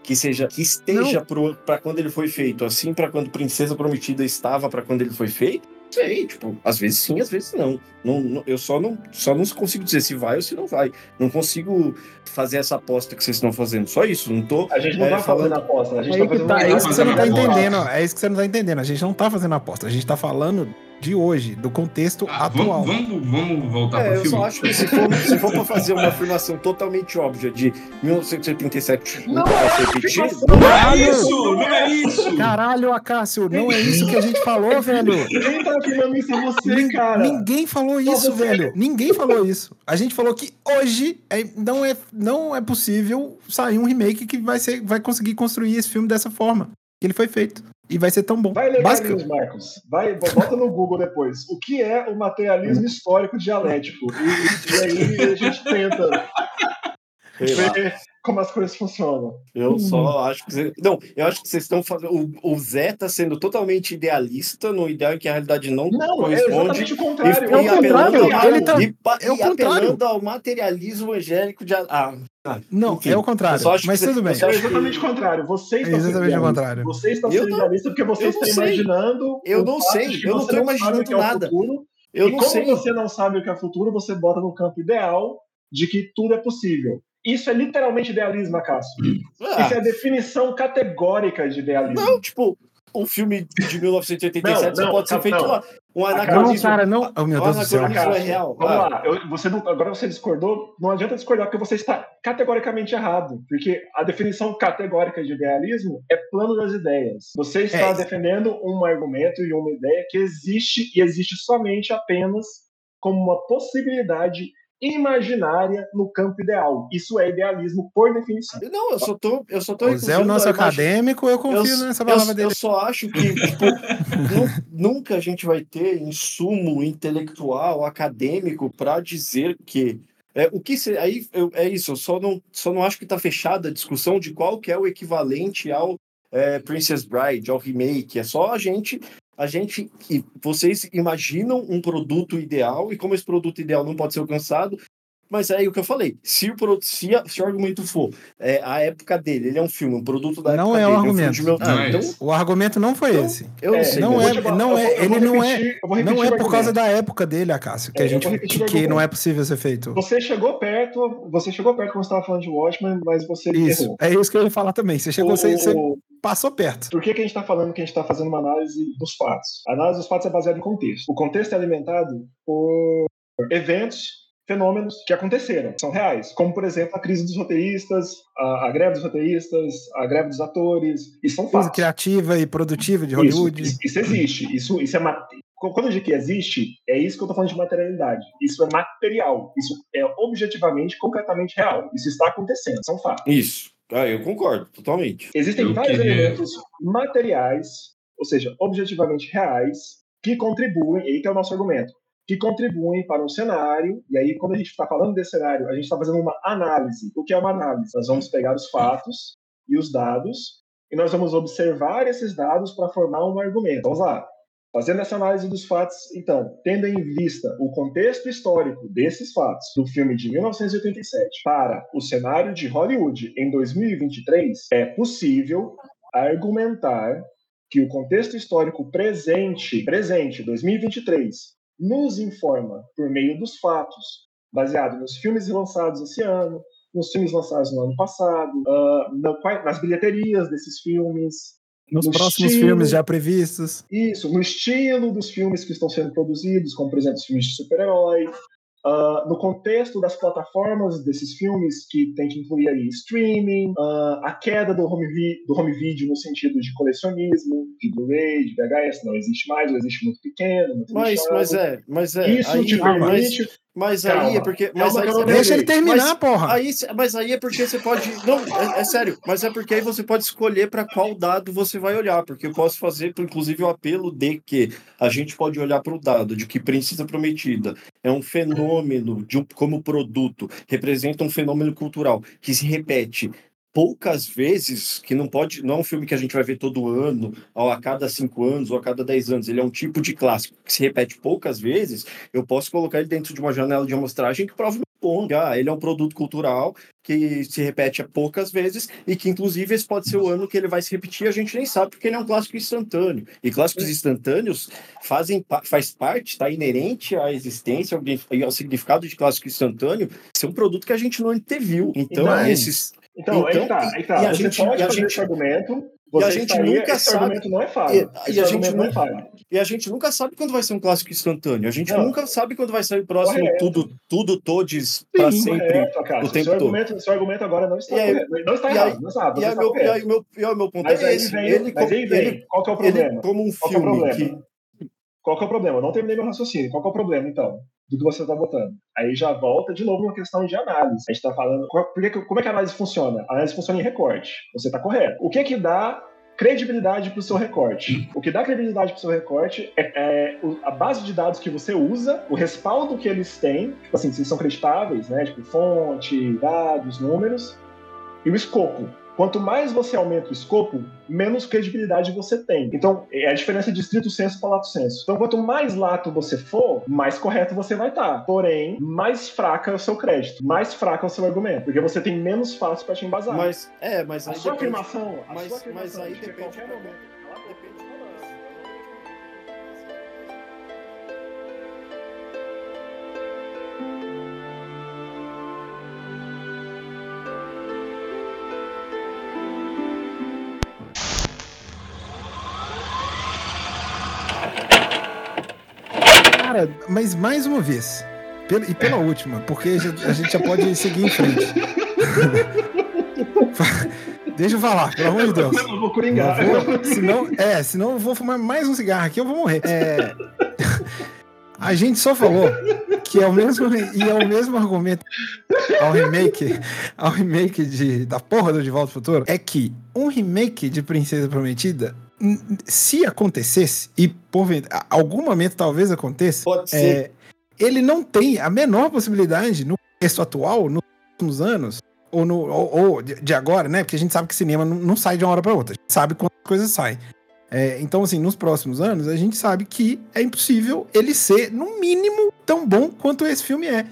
que seja que esteja para quando ele foi feito, assim para quando Princesa Prometida estava para quando ele foi feito. Sei, tipo, às vezes sim, às vezes não. não, não eu só não, só não consigo dizer se vai ou se não vai. Não consigo fazer essa aposta que vocês estão fazendo. Só isso. Não tô. A gente não é, tá falando- fazendo aposta, a gente É, tá fazendo tá, é isso que você não tá entendendo. É isso que você não tá entendendo. A gente não tá fazendo aposta. A gente tá falando de hoje, do contexto Ah, atual. vamos, vamos, vamos voltar É, pro eu filme. só acho que se for, se for pra fazer uma afirmação totalmente óbvia de 1987 Não, vai é repetir, afirmação. não Não é. é isso! Não é isso! Caralho, Acácio, não é isso que a gente falou, velho. Quem tá afirmando isso é você, Nin- cara. Ninguém falou isso, velho. Ninguém falou isso. A gente falou que hoje é- não, é, não é possível sair um remake que vai, ser, vai conseguir construir esse filme dessa forma. Que ele foi feito. E vai ser tão bom. Vai ler Carlinhos Marcos. Vai, bota no Google depois. O que é o materialismo histórico dialético? E, e aí a gente tenta ver como as coisas funcionam. Eu só acho que. Você... Não, eu acho que vocês estão fazendo. O, Zé tá sendo totalmente idealista, no ideal que a realidade não, Não, é corresponde. exatamente o contrário. E, É o apelando, contrário, ao- ele tá- e, pa- é o e apelando contrário. ao materialismo angélico de. Ah, Não, enfim, é o contrário. Mas que tudo bem. É exatamente o contrário. Você É está sendo exatamente o contrário. Você está sendo não- idealista porque você está imaginando. Eu o não sei, eu não sabe imaginando o que é o nada. futuro, Eu e não como sei. você não sabe o que é futuro, você bota no campo ideal de que tudo é possível. Isso é literalmente idealismo, Cássio. Ah, Isso é a definição categórica de idealismo. Não, tipo, um filme de 1987 Não, não, pode ser feito não. lá. Um Não, anacronismo. cara, não. Oh, meu O Deus do céu. anacronismo é real. Vamos Ah. lá, eu- você não- agora você discordou, não adianta discordar, porque você está categoricamente errado. Porque a definição categórica de idealismo é plano das ideias. Você está É. defendendo um argumento e uma ideia que existe e existe somente apenas como uma possibilidade imaginária no campo ideal. Isso é idealismo por definição. Não, eu só tô. Eu só tô O Zé é o nosso acadêmico, eu confio eu, nessa eu- palavra eu dele. só acho que tipo, nu- nunca a gente vai ter insumo intelectual, acadêmico, para dizer que. É, o que se, aí eu- é isso, eu só não, só não acho que está fechada a discussão de qual que é o equivalente ao é, Princess Bride, ao remake. É só a gente. A gente. E vocês imaginam um produto ideal, e como esse produto ideal não pode ser alcançado, mas é aí o que eu falei. Se o, pro- se, a- se o argumento for é, a época dele, ele é um filme, um produto da Não época é o dele, um filme argumento. de meu Não é então. O argumento não foi Então, esse. eu não É, sei. não é- te- não é- vou- eu vou ele não é- repetir- vou repetir Não é por causa da época dele, Acácio, que É, a eu gente que, que não é possível ser feito. Você chegou perto, você chegou perto quando você estava falando de Watchmen, mas você Isso, errou. é isso que eu ia falar também. Você chegou, O- você, você passou perto. Por que, que a gente está falando que a gente está fazendo uma análise dos fatos? A análise dos fatos é baseada em contexto. O contexto é alimentado por eventos, fenômenos que aconteceram, são reais. Como, por exemplo, a crise dos roteiristas, a, a greve dos roteiristas, a greve dos atores. Isso são fatos. criativa e produtiva de Isso, Hollywood. Isso, isso existe. Isso, isso é Quando eu digo que existe, é isso que eu estou falando de materialidade. Isso é material. Isso é objetivamente, concretamente real. Isso está acontecendo. São fatos. Isso. Ah, eu concordo, totalmente. Existem Eu vários queria- elementos materiais, ou seja, objetivamente reais, que contribuem, e aí que é o nosso argumento, que contribuem para um cenário, e aí quando a gente está falando desse cenário, a gente está fazendo uma análise. O que é uma análise? Nós vamos pegar os fatos e os dados, e nós vamos observar esses dados para formar um argumento. Vamos lá. Fazendo essa análise dos fatos, então, tendo em vista o contexto histórico desses fatos do filme de 1987 para o cenário de Hollywood em 2023, é possível argumentar que o contexto histórico presente, presente 2023, nos informa por meio dos fatos, baseado nos filmes lançados esse ano, nos filmes lançados no ano passado, quai- nas bilheterias desses filmes, Nos no próximos estilo- filmes já previstos. isso, no estilo dos filmes que estão sendo produzidos, como por exemplo os filmes de super-herói, ah, no contexto das plataformas desses filmes que tem que incluir aí streaming, ah, a queda do home, vi- do home video no sentido de colecionismo, de Blu-ray, de VHS, não existe mais, ou existe muito pequeno, muito Mas, lixado. mas é, mas é. Isso aí, te permite. mas aí Calma. é porque. Calma Mas aí, Deixa ele terminar, Mas- porra. Aí, mas aí é porque você pode. Não, é, é sério. Mas é porque aí você pode escolher para qual dado você vai olhar. Porque eu posso fazer, inclusive, o apelo de que a gente pode olhar para o dado de que Princesa Prometida é um fenômeno de um, como produto, representa um fenômeno cultural que se repete poucas vezes, que não pode, não é um filme que a gente vai ver todo ano, ou a cada cinco anos, ou a cada dez anos. Ele é um tipo de clássico que se repete poucas vezes. Eu posso colocar ele dentro de uma janela de amostragem que prova bom. Ah, ele é um produto cultural que se repete poucas vezes e que, inclusive, esse pode ser o ano que ele vai se repetir. A gente nem sabe porque ele é um clássico instantâneo. E clássicos instantâneos fazem faz parte, está inerente à existência e ao significado de clássico instantâneo ser um produto que a gente não anteviu. Então, Então, esses Então, aí Então, tá, aí tá. e a Você gente- pode e a fazer gente- esse argumento. e a gente estaria- nunca sabe- não é falho. e- e a gente é nunca- falho. E a gente nunca sabe quando vai ser um clássico instantâneo. A gente Não. nunca sabe quando vai sair o próximo Correto. tudo, tudo todos para sempre. Correto, cara. o tempo seu, todo. argumento, seu argumento agora não está E aí- correto. Não está e errado, aí- não você E aí, está meu, e correto. aí, meu, e aí, meu ponto Mas é esse. vem, ele, mas ele, vem, qual que é o ele problema? como um Qual é filme que Qual que é o problema? Eu não terminei meu raciocínio. Qual que é o problema, então? Do que você está botando. Aí já volta de novo uma questão de análise. A gente está falando. como é que a análise funciona? A análise funciona em recorte. Você está correto. O que que dá credibilidade para o seu recorte? O que dá credibilidade para o seu recorte é, é a base de dados que você usa, o respaldo que eles têm, tipo assim, se são creditáveis, né? Tipo, fonte, dados, números, e o escopo. Quanto mais você aumenta o escopo, menos credibilidade você tem. Então, é a diferença de estrito senso para lato senso. Então, quanto mais lato você for, mais correto você vai estar. Porém, mais fraca é o seu crédito, mais fraco é o seu argumento, porque você tem menos fácil para te embasar. Mas, é, mas a aí sua depende- afirmação, a mas- sua afirmação mas aí de depende- qualquer momento... Cara, mas mais uma vez. e pela última, porque a gente já pode seguir em frente. Deixa eu falar, pelo amor de Deus. Eu vou coringar. Eu vou- senão, é, senão eu vou fumar mais um cigarro aqui, eu vou morrer. É, a gente só falou que é o mesmo e é o mesmo argumento ao remake, ao remake de, da porra do De Volta ao Futuro, é que um remake de Princesa Prometida, se acontecesse e por algum momento talvez aconteça, Pode ser. é, ele não tem a menor possibilidade no contexto atual, nos últimos anos, ou, no, ou, ou de, agora, né? Porque a gente sabe que cinema não, não sai de uma hora para outra, a gente sabe quando as coisas saem. É, então, assim, nos próximos anos, a gente sabe que é impossível ele ser, no mínimo, tão bom quanto esse filme é.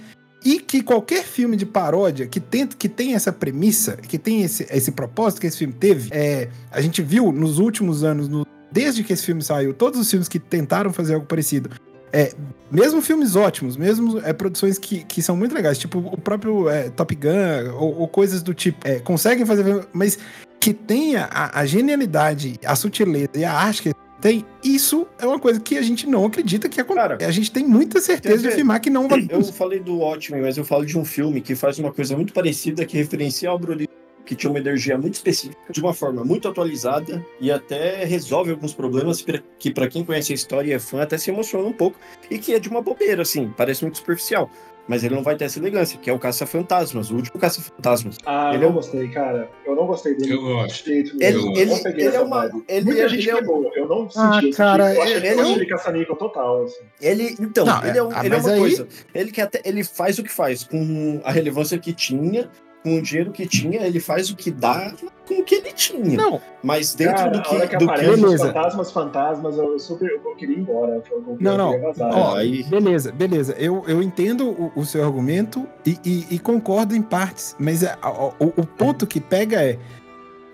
E que qualquer filme de paródia que, tenta, que tem essa premissa, que tem esse, esse propósito que esse filme teve, é, a gente viu nos últimos anos, no- desde que esse filme saiu, todos os filmes que tentaram fazer algo parecido, é, mesmo filmes ótimos, mesmo é, produções que, que são muito legais, tipo o próprio é, Top Gun ou, ou coisas do tipo, é, conseguem fazer, mas que tenha a, a genialidade, a sutileza e a arte que tem, isso é uma coisa que a gente não acredita que acontece. Cara, a gente tem muita certeza de afirmar que não vai. Eu falei do ótimo, mas eu falo de um filme que faz uma coisa muito parecida, que referencia ao Bruno, que tinha uma energia muito específica, de uma forma muito atualizada e até resolve alguns problemas que, para quem conhece a história e é fã, até se emociona um pouco, e que é de uma bobeira, assim, parece muito superficial. Mas ele não vai ter essa elegância, que é o Caça-Fantasmas, o último Caça-Fantasmas. Ah, Ele eu é não gostei, cara. Eu não gostei dele. Eu gosto. Ele. Eu ele, peguei ele é uma. Ele, Muita é- gente ele é um- pegou. Eu não senti Ah, esse cara. Eu achei ele que é eu um- de caça-níquel total, assim. Ele, então, Não, ele é, um- é- ah, ele é uma aí- coisa. Ele que até ele faz o que faz com a relevância que tinha, com o dinheiro que tinha, ele faz o que dá com o que ele tinha. Não, Mas dentro Cara, do a hora que, que do aparece os Beleza. fantasmas, fantasmas, eu super eu queria ir embora. Eu, eu, Não, eu não. Ó, aí- beleza, beleza. Eu, eu entendo o, o seu argumento e, e- e concordo em partes, mas é, a- o, o ponto que pega é,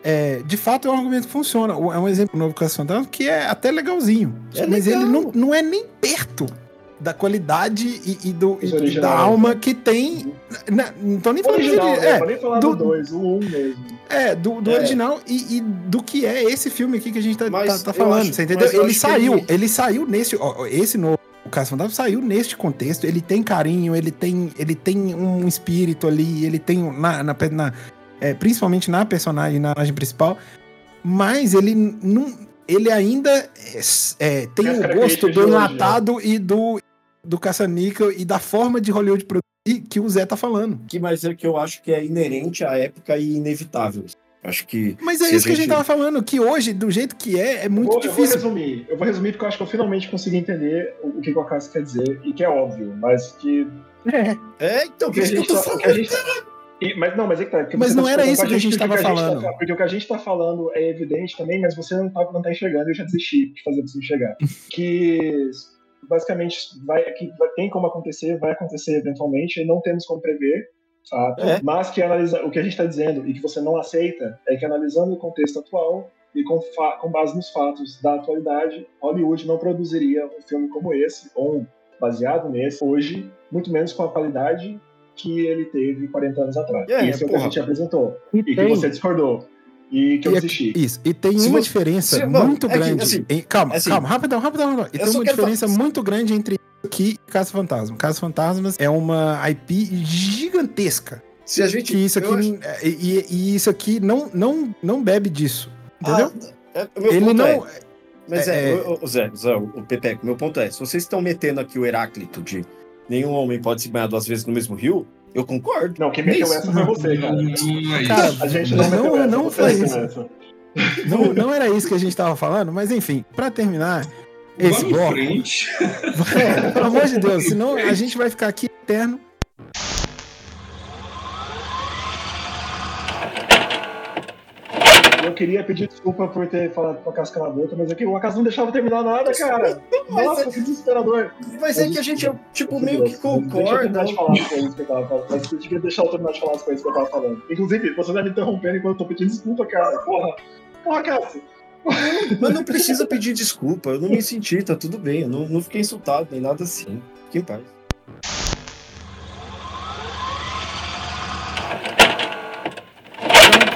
é, de fato é um argumento que funciona. É um exemplo novo as fantasmas que é até legalzinho, É mas legal. ele não, não é nem perto da qualidade e, e do, e- da alma que tem. na- não tô nem falando original, de, é, nem falar do- do 2, o 1 um mesmo. é, do, do É. original e, e do que é esse filme aqui que a gente tá, tá- tá falando, acho- você entendeu? Ele saiu, ele- ele... saiu nesse, ó, esse novo, o Caso Fantasma saiu neste contexto, ele tem carinho, ele tem, ele tem um espírito ali, ele tem na, na, na- é, principalmente na personagem, na personagem principal, mas ele não, ele ainda é, é, tem o gosto do enlatado e do do caça-níquel e da forma de Hollywood produzir que o Zé tá falando. que mas é que eu acho que é inerente à época e inevitável. Acho que Mas é a isso que a gente gente- tava falando, que hoje, do jeito que é, é muito eu vou, Eu vou difícil. resumir. Eu vou resumir porque eu acho que eu finalmente consegui entender o, que, que o Acaso quer dizer, e que é óbvio, mas que é, então, o que isso que eu gente tô tá, falando. que a gente tá- E- mas não, mas é que tá. Mas você não tá era isso que a gente porque tava o que falando. tá- porque o que a gente tá falando é evidente também, mas você não tá, não tá enxergando, eu já desisti de fazer você enxergar. que basicamente vai, que tem como acontecer, vai acontecer eventualmente, e não temos como prever. Fato, É. Mas que analisa, o que a gente está dizendo e que você não aceita é que analisando o contexto atual e com, com base nos fatos da atualidade, Hollywood não produziria um filme como esse, ou um baseado nesse, hoje, muito menos com a qualidade que ele teve 40 anos atrás. É, Isso é o que a gente apresentou. E E que você discordou. E que eu E desisti. Isso, e tem Se uma você- diferença se- não, muito é que, grande. assim, em- calma, assim, calma, rapidão, rapidão, rapidão. E tem uma diferença falar- muito grande entre isso aqui e Caso Fantasma. Caso Fantasmas é uma IP gigantesca. Se a gente. Que isso aqui. acho- E, e- e isso aqui não, não, não bebe disso. Entendeu? Ah, é- Ele ponto não. é- Mas é, É, o- o Zé, Zé, o Pepeco, meu ponto é, se vocês estão metendo aqui o Heráclito de nenhum homem pode se banhar duas vezes no mesmo rio, eu concordo. Não, quem meteu Isso. essa foi você, cara. Não é Cara. A gente não, Não, meteu essa, não foi isso. essa. Não, não era isso que a gente tava falando, mas enfim, pra terminar esse Vamos em bloco. frente. É, pelo amor de Deus, senão a gente vai ficar aqui eterno. Queria pedir desculpa por ter falado com a casca na boca, mas aqui o Acaso não deixava terminar nada, cara. Mas Nossa, é- que desesperador. Mas é que a gente, tipo, meio que Deixa eu concorda. terminar de falar as coisas que eu tava falando. Mas eu devia deixar eu terminar de falar as coisas que eu tava falando. Inclusive, você tá me interrompendo enquanto eu tô pedindo desculpa, cara. Porra. Porra, Cássio. Mas não precisa pedir desculpa, eu não me senti, tá tudo bem, eu não, não fiquei insultado, nem nada assim. Fique em paz.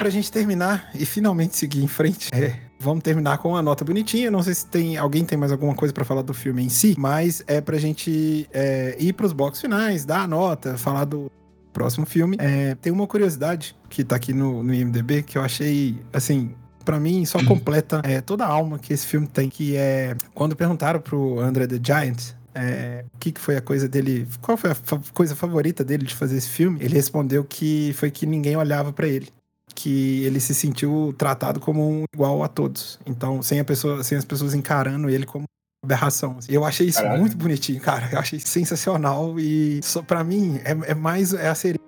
Pra gente terminar e finalmente seguir em frente, é, vamos terminar com uma nota bonitinha. Não sei se tem alguém tem mais alguma coisa pra falar do filme em si, mas é pra gente é, ir pros blocos finais, dar a nota, falar do próximo filme. É, tem uma curiosidade que tá aqui no, no IMDB que eu achei, assim, pra mim só completa é, toda a alma que esse filme tem, que é quando perguntaram pro André the Giant é, o que, que foi a coisa dele. Qual foi a fa- coisa favorita dele de fazer esse filme? Ele respondeu que foi que ninguém olhava pra ele. Que ele se sentiu tratado como um igual a todos. Então, sem, a pessoa, sem as pessoas encarando ele como aberração. assim. Eu achei isso Caraca. muito bonitinho, cara. Eu achei sensacional. E só para mim é, é mais é a série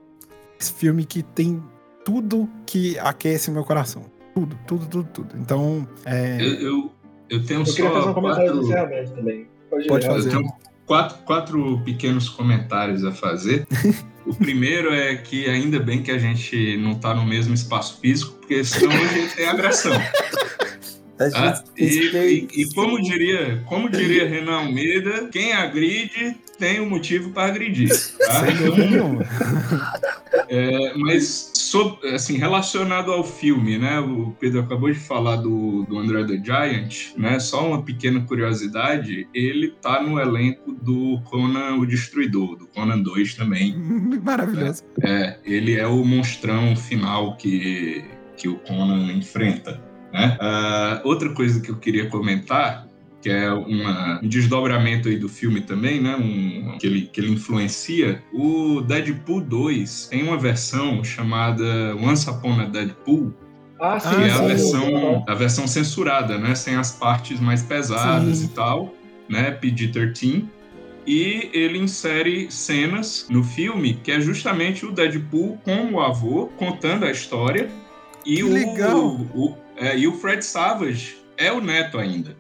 esse filme que tem tudo que aquece meu coração. Tudo, tudo, tudo, tudo. Então, é, Eu, eu, eu tenho Eu queria fazer só um comentário do quatro, encerramento também. Pode, Pode fazer. eu tenho quatro, quatro pequenos comentários a fazer. O primeiro é que ainda bem que a gente não tá no mesmo espaço físico, porque senão hoje tem agressão. Ah, e, e- e como diria, como diria Renan Almeida, quem agride tem um motivo para agredir. tá? sem dúvida nenhuma. É, mas sob- assim, relacionado ao filme, né? O Pedro acabou de falar do, do André the Giant, né? Só uma pequena curiosidade, ele tá no elenco do Conan o Destruidor, do Conan 2 também. Maravilhoso. É, ele é o monstrão final que, que o Conan enfrenta. Né? Ah, outra coisa que eu queria comentar, que é uma- um desdobramento aí do filme também, né? Um, que, ele, que ele influencia, o Deadpool 2 tem uma versão chamada Once Upon a Deadpool, Ah, sim, que é a sim. versão, a versão censurada, né? Sem as partes mais pesadas Sim. e tal, né? PG-13. E ele insere cenas no filme que é justamente o Deadpool com o avô contando a história. E Que o, legal. o- é, e o Fred Savage é o neto ainda.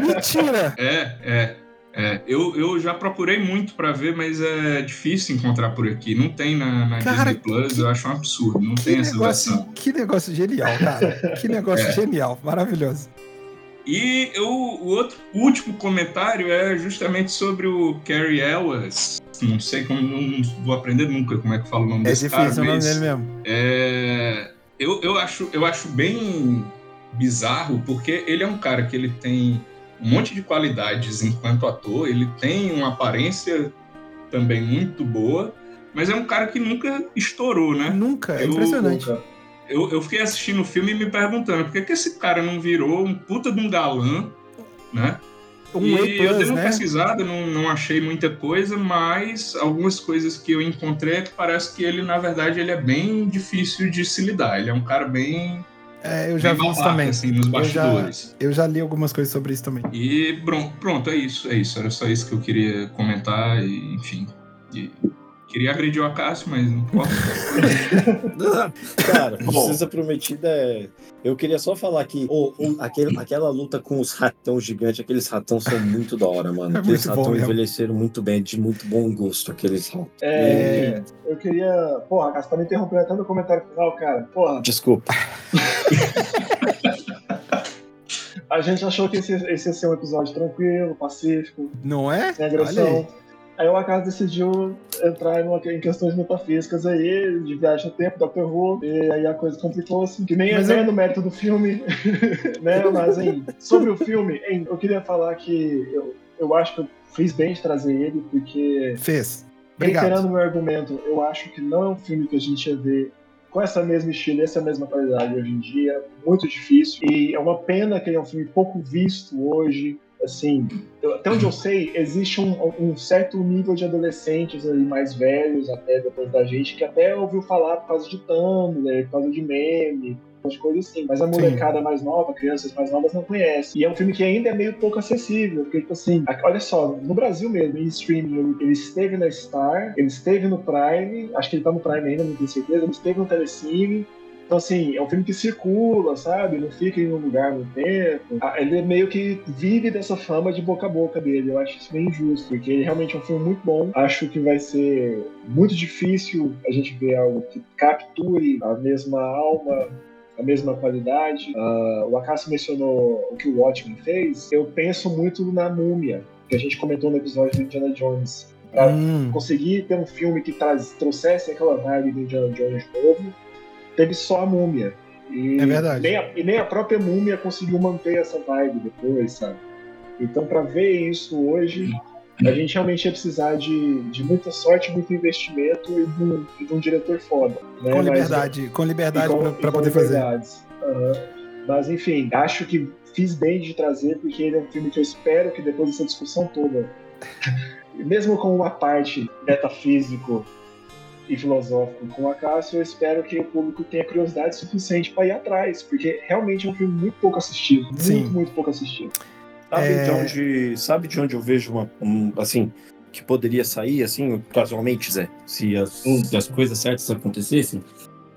Mentira! É, é. é. Eu, eu já procurei muito pra ver, mas é difícil encontrar por aqui. Não tem na, na Cara, Disney Plus, que- eu acho um absurdo. Não tem essa negócio, versão. que negócio genial, cara. Que negócio É. genial, maravilhoso. E eu, o outro o último comentário é justamente sobre o Cary Elwes. Não sei como, não vou aprender nunca como é que fala o nome É desse cara, difícil o nome dele mesmo. é, eu, eu, acho, eu acho bem bizarro, porque ele é um cara que ele tem um monte de qualidades enquanto ator, ele tem uma aparência também muito boa, mas é um cara que nunca estourou, né? Nunca, é impressionante. Eu, eu fiquei assistindo o filme e me perguntando por que, que esse cara não virou um puta de um galã, né? Um e eu dei uma né? pesquisada, não, não achei muita coisa, mas algumas coisas que eu encontrei é que parece que ele, na verdade, ele é bem difícil de se lidar. Ele é um cara bem, É, eu já vi isso também. assim, nos Eu já, bastidores. eu já li algumas coisas sobre isso também. E pronto, pronto, é isso, é isso. Era só isso que eu queria comentar, e, enfim. E Queria agredir o Acácio, mas não posso. Cara, Princesa Prometida é. Eu queria só falar que um- aquele- aquela luta com os ratão gigantes, aqueles ratão são muito da hora, mano. É aqueles muito bom ratão mesmo. envelheceram muito bem, de muito bom gosto, aqueles ratão. É, eu queria. Porra, Cássio, tá me interrompendo até no comentário final, cara. Porra, Desculpa. a gente achou que esse, esse ia ser um episódio tranquilo, pacífico, Não é? sem agressão. Aí o Acaso decidiu entrar em questões metafísicas aí, de viagem no tempo, Doctor Who, e aí a coisa complicou-se, que nem Mas é no mérito do filme, né? Mas hein, sobre o filme, hein, eu queria falar que eu, eu acho que eu fiz bem de trazer ele, porque Fez. Obrigado. Reiterando meu argumento, eu acho que não é um filme que a gente ia ver com essa mesma estilo, essa mesma qualidade hoje em dia. Muito difícil. E é uma pena que ele é um filme pouco visto hoje. Assim, até onde eu sei, existe um, um certo nível de adolescentes ali mais velhos, até depois da gente, que até ouviu falar por causa de Tumblr, por causa de meme, umas coisas assim. Mas a molecada mais nova, crianças mais novas, não conhece. E é um filme que ainda é meio pouco acessível, porque, tipo assim, olha só, no Brasil mesmo, em streaming, ele, ele esteve na Star, ele esteve no Prime, acho que ele tá no Prime ainda, não tenho certeza, ele esteve no Telecine. Então, assim, é um filme que circula, sabe? Não fica em um lugar no tempo. Ah, Ele meio que vive dessa fama de boca a boca dele. Eu acho isso bem injusto, porque ele realmente é um filme muito bom. Acho que vai ser muito difícil a gente ver algo que capture a mesma alma a mesma qualidade. Ah, o Acácio mencionou o que o Watchmen fez. Eu penso muito na Múmia, que a gente comentou no episódio do Indiana Jones. Pra Hum, conseguir ter um filme que traz, trouxesse aquela vibe do Indiana Jones de novo, teve só a Múmia. E É verdade. Nem a, e nem a própria Múmia conseguiu manter essa vibe depois, sabe? Então, para ver isso hoje, a gente realmente ia precisar de, de muita sorte, muito investimento e de um, de um diretor foda. Né? com Mas- liberdade, com liberdade e com- pra, e pra com poder fazer. liberdades. Aham. Mas enfim, acho que fiz bem de trazer, porque ele é um filme que eu espero que depois dessa discussão toda, mesmo com uma parte metafísico e filosófico com a Cássio, eu espero que o público tenha curiosidade suficiente para ir atrás, porque realmente é um filme muito pouco assistido. Sim. Muito, muito pouco assistido. Sabe, É. de onde, sabe de onde eu vejo uma, um, assim, que poderia sair, assim, casualmente, Zé? Se as, Hum. se as coisas certas acontecessem?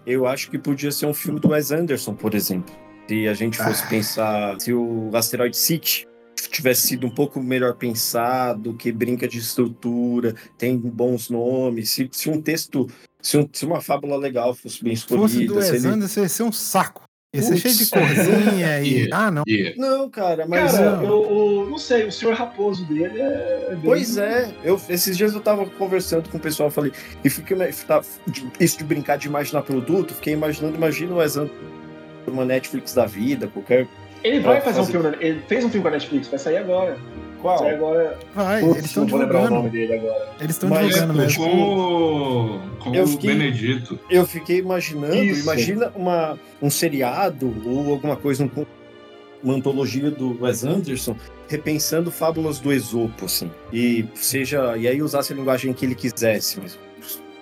Eu acho que podia ser um filme do Wes Anderson, por exemplo. Se a gente fosse pensar, se o Asteroid City tivesse sido um pouco melhor pensado, que brinca de estrutura, tem bons nomes, se, se um texto, se, um- se uma fábula legal fosse bem escolhida, Fosse do se Wes ele- Anderson, ia ser um saco. Ia ser cheio de corzinha e. Ia. Ah, não. E Não, cara, mas Cara, não. eu, eu não sei, o Senhor Raposo dele é. bem- Pois é, eu, esses dias eu tava conversando com o pessoal, falei, e fiquei, tá, de- isso de brincar de imaginar produto, fiquei imaginando, imagina o Exam uma Netflix da vida, qualquer. Ele vai Vai fazer um fazer. filme, ele fez um filme com a Netflix, vai sair agora. Qual? Sai agora. Vai, Putz, eles estão não vou lembrar o nome divulgando. dele agora. Eles estão divulgando mesmo. com, com Eu o fiquei- Benedito. Eu fiquei imaginando, Isso. imagina uma, um seriado ou alguma coisa, um- uma antologia do Wes Anderson, repensando fábulas do Esopo, assim. E seja. E aí usasse a linguagem que ele quisesse.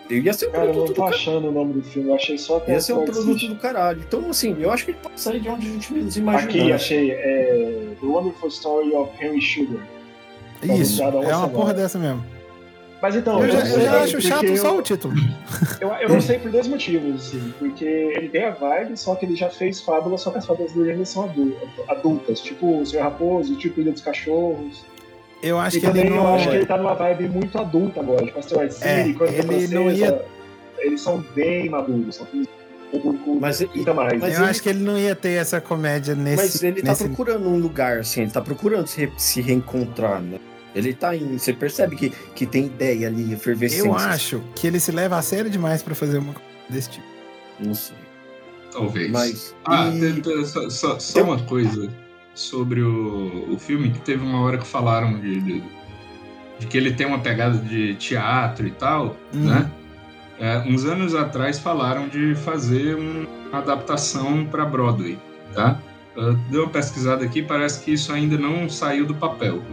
Mas ia ser um Cara, eu não produto do tô achando o nome do filme, eu achei só até Ia ser um produto City. do caralho. Então, assim, eu acho que ele pode sair de onde a gente menos imagina. Aqui, achei. É, The Wonderful Story of Henry Sugar. Isso, Tá é uma semana. porra dessa mesmo. Mas então, Eu já, não eu já acho chato eu, só o título. Eu, eu não sei por dois motivos, assim. Porque ele tem a vibe, só que ele já fez fábulas, só que as fábulas dele ainda são adu- adultas. Tipo o Senhor Raposo, tipo Ilha dos Cachorros. Eu acho e que ele também eu não. acho que ele tá numa vibe muito adulta agora. Tipo Asteroid City, É, Crônica ele não Francesa, ia- Eles são bem maduros, são Mas, e- pinta mais. mas eu ele- tá acho que ele não ia ter essa comédia nesse. Mas ele tá nesse... procurando um lugar, assim, ele tá procurando se, se reencontrar, né? Ele tá em. Você percebe que, que tem ideia ali, efervescência. Eu acho que ele se leva a sério demais pra fazer uma coisa desse tipo. Não sei. Talvez. Mas. Ah, e- só, só- só Tem- uma coisa sobre o, o filme, que teve uma hora que falaram de, de, de que ele tem uma pegada de teatro e tal, Uhum. né? É, uns anos atrás falaram de fazer um- uma adaptação para Broadway, tá? Eu dei uma pesquisada aqui, parece que isso ainda não saiu do papel.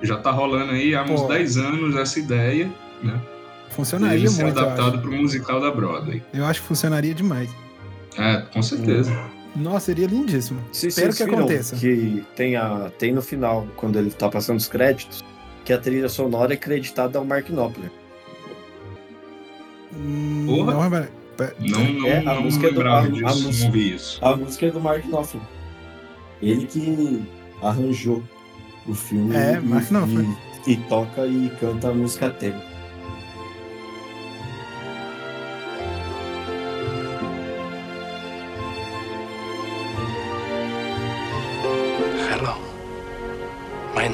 Já tá rolando aí há uns Pô. 10 anos essa ideia, né? Funcionaria De ser muito. adaptado para o musical da Broadway. Eu acho que funcionaria demais. É, com certeza. Nossa, seria lindíssimo. Se Espero que aconteça. Que tem, a, tem no final, quando ele tá passando os créditos, que a trilha sonora é creditada ao Mark Knopfler. Hum, Porra. Não, mas- Não, não, É, a não música do- lembrava a- a disso, música- não vi isso. A música é do Mark Knopfler. Ele que arranjou o filme É, e, Mark Knopfler. e, e toca e canta a música tema.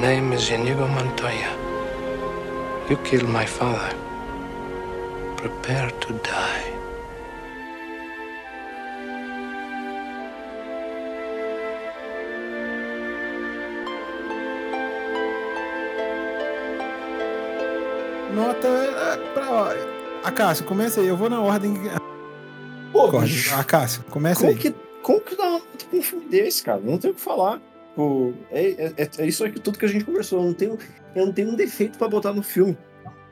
Name is Inigo Montoya. You killed my father. Prepare to die. Nota é, pra. ó, Acácio, começa aí. Eu vou na ordem. Pô, Acácio, começa como aí. que, como que dá uma nota pra um filme desse, cara? Não tem o que falar. Pô, é, é, é isso aqui tudo que a gente conversou. Eu não tenho, eu não tenho um defeito pra botar no filme.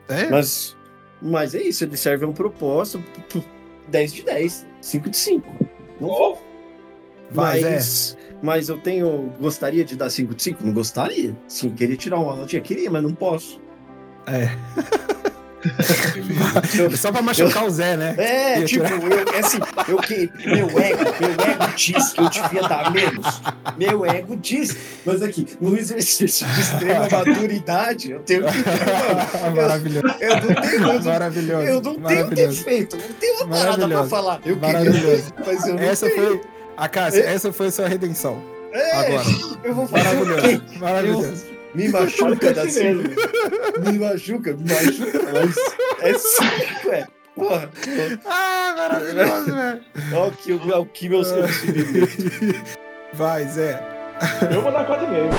É? Mas, mas é isso, ele serve a um propósito. pô, 10 de 10, 5 de 5. Não vou. Vai, mas, mas eu tenho. Gostaria de dar 5 de 5? Não gostaria. Sim, queria tirar uma notinha? Queria, mas não posso. É. Só pra machucar o Zé, né? É, tipo, eu, é assim, eu que, meu ego, meu ego diz que eu devia dar menos. Meu ego diz. Mas aqui, no exercício de extrema maturidade, eu tenho que. Mano, Maravilhoso. eu não tenho. Eu não, Maravilhoso. eu não tenho defeito, não tenho nada pra Maravilhoso. falar. Eu Maravilhoso. queria, mas eu não Essa tenho. foi. Acácio, essa foi a sua redenção. É, Agora. eu vou quê? Maravilhoso. Maravilhoso. Me machuca da cinco. Me machuca, me machuca. Mas é cinco, é. Porra, Ah, maravilhoso, velho. olha o que, o que meu serviço me deu. Vai, Zé. Eu vou dar 4,5.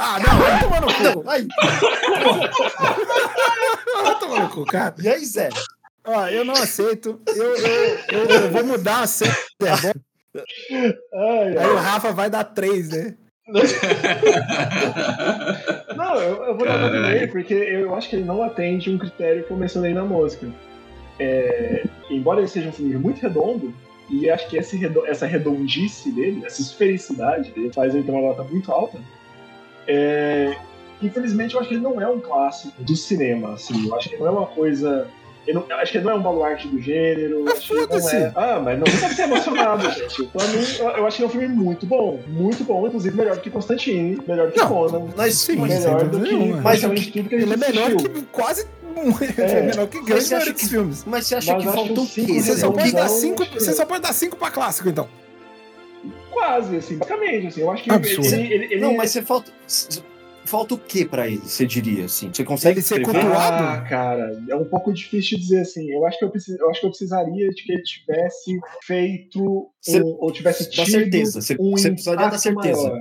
Ah, não, vai tomar no cu. Não, aí, Vai tomar no cu, cara. e aí, Zé? Ó, eu não aceito. Eu, eu, eu, eu vou mudar a. É. Ai, Aí o Rafa vai dar três, né? Não, eu, eu vou dar Caralho. 4,5 porque eu acho que ele não atende um critério que eu mencionei na música. É, embora ele seja um filme muito redondo, e acho que esse essa redondice dele, essa esfericidade dele, faz ele ter uma nota muito alta. É, infelizmente, eu acho que ele não é um clássico do cinema. Assim, eu acho que não é uma coisa. Eu, não- acho que ele não é um baluarte do gênero. Não foda-se. é- Ah, mas não deve ser emocionado, gente. Pra mim, eu, acho que é um filme muito bom. Muito bom, inclusive melhor do que Constantine, melhor do que Não, Conan. Mas, Sim, melhor do que nenhuma. Mas praticamente tudo que a gente Ele é melhor assistiu. que quase. Ele é É. melhor que grande maioria dos filmes. mas você acha Mas que que o quê? Você só, pode dar cinco, você só pode dar cinco pra clássico, então. Quase, assim, basicamente, assim. Eu acho que Absurdo. ele, ele, ele Não, é- mas você falta. Falta o que pra ele, você diria assim? Você consegue Ele ser cultuado. Ah, cara, é um pouco difícil de dizer assim. Eu acho que eu, precis, eu acho que eu precisaria de que ele tivesse feito Cê- um, ou tivesse tido certeza, você- um você precisaria da certeza. maior.